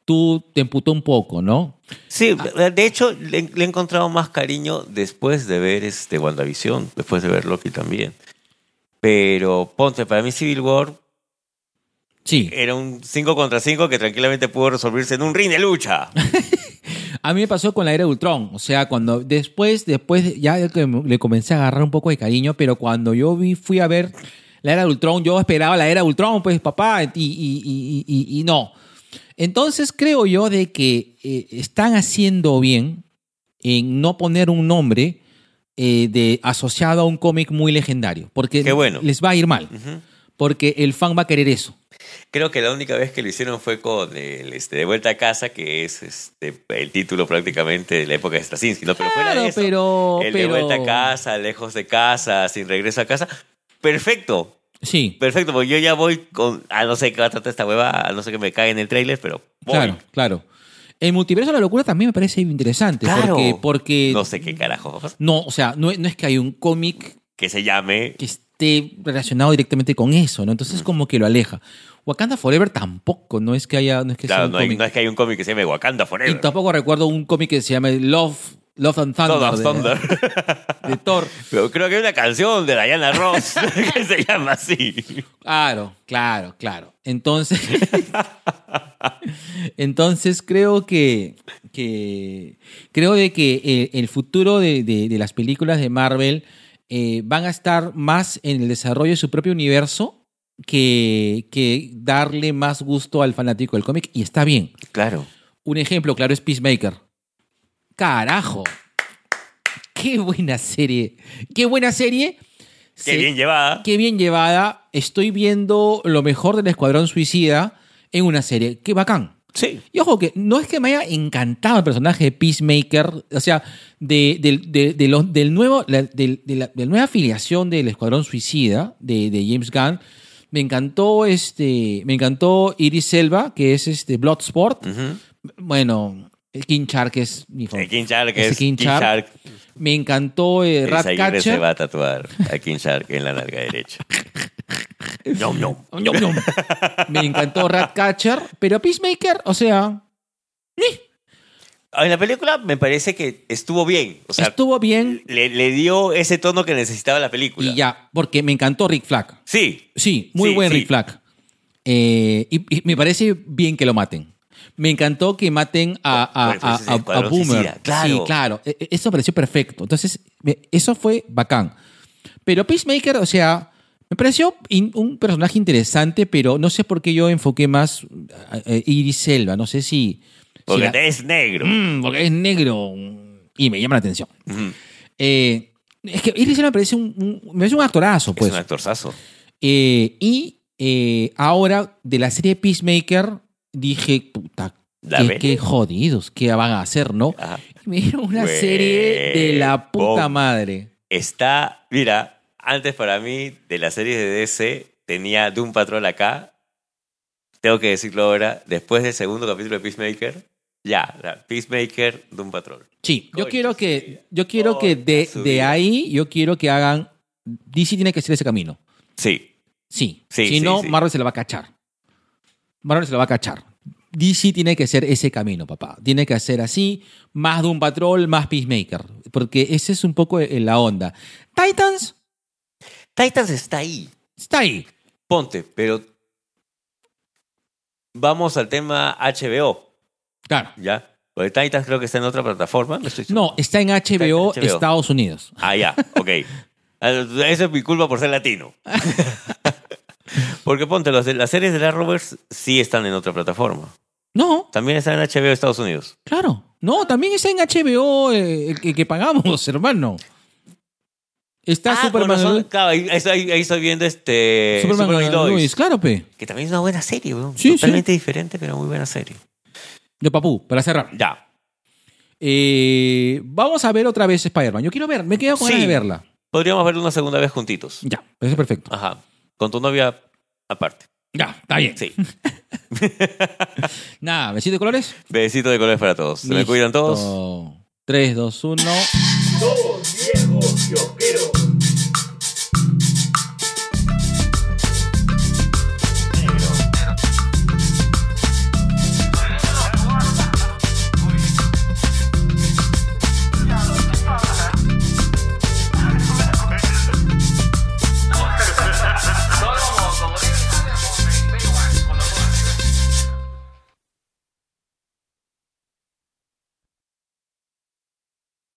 tú te emputó un poco, ¿no? sí. De hecho, le, le he encontrado más cariño después de ver este WandaVision, después de ver Loki también. Pero ponte, para mí Civil War Sí. era un 5 contra 5 que tranquilamente pudo resolverse en un ring de lucha. A mí me pasó con la era de Ultron. O sea, cuando después, después ya le comencé a agarrar un poco de cariño, pero cuando yo vi, fui a ver la era de Ultron, yo esperaba la era de Ultron, pues papá, y- y- y- y no. Entonces creo yo de que eh, están haciendo bien en no poner un nombre eh, de, asociado a un cómic muy legendario, porque bueno. les va a ir mal, porque el fan va a querer eso. Creo que la única vez que lo hicieron fue con el este, De Vuelta a Casa, que es este, el título prácticamente de la época de Straczynski, ¿no? Pero fuera Claro, de eso, pero- el De Vuelta a Casa, Lejos de Casa, Sin Regreso a Casa, perfecto, Sí, perfecto, porque yo ya voy con, a no sé qué va a tratar esta hueva, a no sé que me cae en el tráiler, pero voy. claro, claro. El multiverso de la locura también me parece interesante, Claro. porque, porque No sé qué carajo, No, o sea, no, no es que hay un cómic que se llame... que esté relacionado directamente con eso, ¿no? Entonces Mm. como que lo aleja. Wakanda Forever tampoco, no es que haya, no es que sea Claro, un no, hay- cómic. no es que hay un cómic que se llame Wakanda y Forever. tampoco recuerdo un cómic que se llame Love, Love and Thunder, Love and de- Thunder. de Thor. Pero creo que hay una canción de Diana Ross que se llama así. Claro, claro, claro. Entonces, entonces creo que, que creo de que eh, el futuro de, de- de las películas de Marvel eh, van a estar más en el desarrollo de su propio universo que, que darle más gusto al fanático del cómic y está bien. Claro. Un ejemplo claro es Peacemaker. Carajo. Qué buena serie. Qué buena serie. Qué Se- bien llevada. Qué bien llevada. Estoy viendo lo mejor del Escuadrón Suicida en una serie. Qué bacán. Sí. Y ojo que no es que me haya encantado el personaje de Peacemaker, o sea, de, del- de- de los- del nuevo, la, la, de la nueva afiliación del Escuadrón Suicida de, James Gunn. Me encantó este, me encantó Iris Selva, que es este Bloodsport. Bueno, King Shark es mi El favorito. King Shark es King King Shark. Shark. Me encantó eh, El Aguirre se Ratcatcher. va a tatuar a King Shark en la nalga derecha. No, no. Me encantó Ratcatcher, pero Peacemaker, o sea, En la película me parece que estuvo bien. O sea, estuvo bien le, le dio ese tono que necesitaba la película. y ya, porque me encantó Rick Flag. Sí. Sí, muy Sí, buen sí. Rick Flag. Eh, y, y me parece bien que lo maten. Me encantó que maten a, a, Bueno, pues a- a- a Boomer. Claro. Sí, claro. E- e- Eso pareció perfecto. Entonces, eso fue bacán. Pero Peacemaker, o sea, me pareció un personaje interesante, pero no sé por qué yo enfoqué más a, Iris Selva. No sé si. si Porque la- es negro. Mm, porque es negro y me llama la atención. Ujú. Eh, es que Iris Elba me parece un, un- me parece un actorazo, pues. es un actorzazo. Eh, y eh, ahora de la serie Peacemaker dije, puta, ¿La qué, jodidos, qué van a hacer, ¿no? Ajá. Y me dieron una serie de la puta madre. Está, mira, antes para mí, de la serie de DC, tenía Doom Patrol acá. Tengo que decirlo ahora, después del segundo capítulo de Peacemaker, ya, Peacemaker, Doom Patrol. Sí, yo quiero que, yo quiero que de, de ahí, yo quiero que hagan. DC tiene que hacer ese camino. Sí, Sí. Sí, si sí, no, sí. Marvel se la va a cachar. Marvel se la va a cachar. DC tiene que hacer ese camino, papá. Tiene que hacer así, más de un patrol, más Peacemaker. Porque ese es un poco en la onda. Titans Titans está ahí. está ahí. Ponte, pero vamos al tema HBO, Claro. ¿ya? Porque Titans creo que está en otra plataforma. No, estoy seguro. No, está en HBO, Está en HBO. Estados Unidos. Ah, ya, ok. Ah, Eso es mi culpa por ser latino. Porque ponte, de, las series de la Rovers sí están en otra plataforma. No, También están en HBO Estados Unidos. claro. No, también está en HBO eh, que, que pagamos, hermano. Está Ah, Superman, razón, claro, ahí, ahí estoy, ahí estoy viendo este Superman, Superman y Lois, Lois, claro, pe. que también es una buena serie, weón. Sí, totalmente diferente, pero muy buena serie. De Papú, para cerrar. Ya. Eh, vamos a ver otra vez Spider-Man. Yo quiero ver, me quedo con Sí. ganas de verla. Podríamos verlo una segunda vez juntitos. Ya, eso es perfecto. Ajá. Con tu novia aparte. Ya, está bien. Sí. Nada, besito de colores. Besito de colores para todos. Se me Listo. cuidan todos. 3, 2, 1. Somos viejos kiosqueros.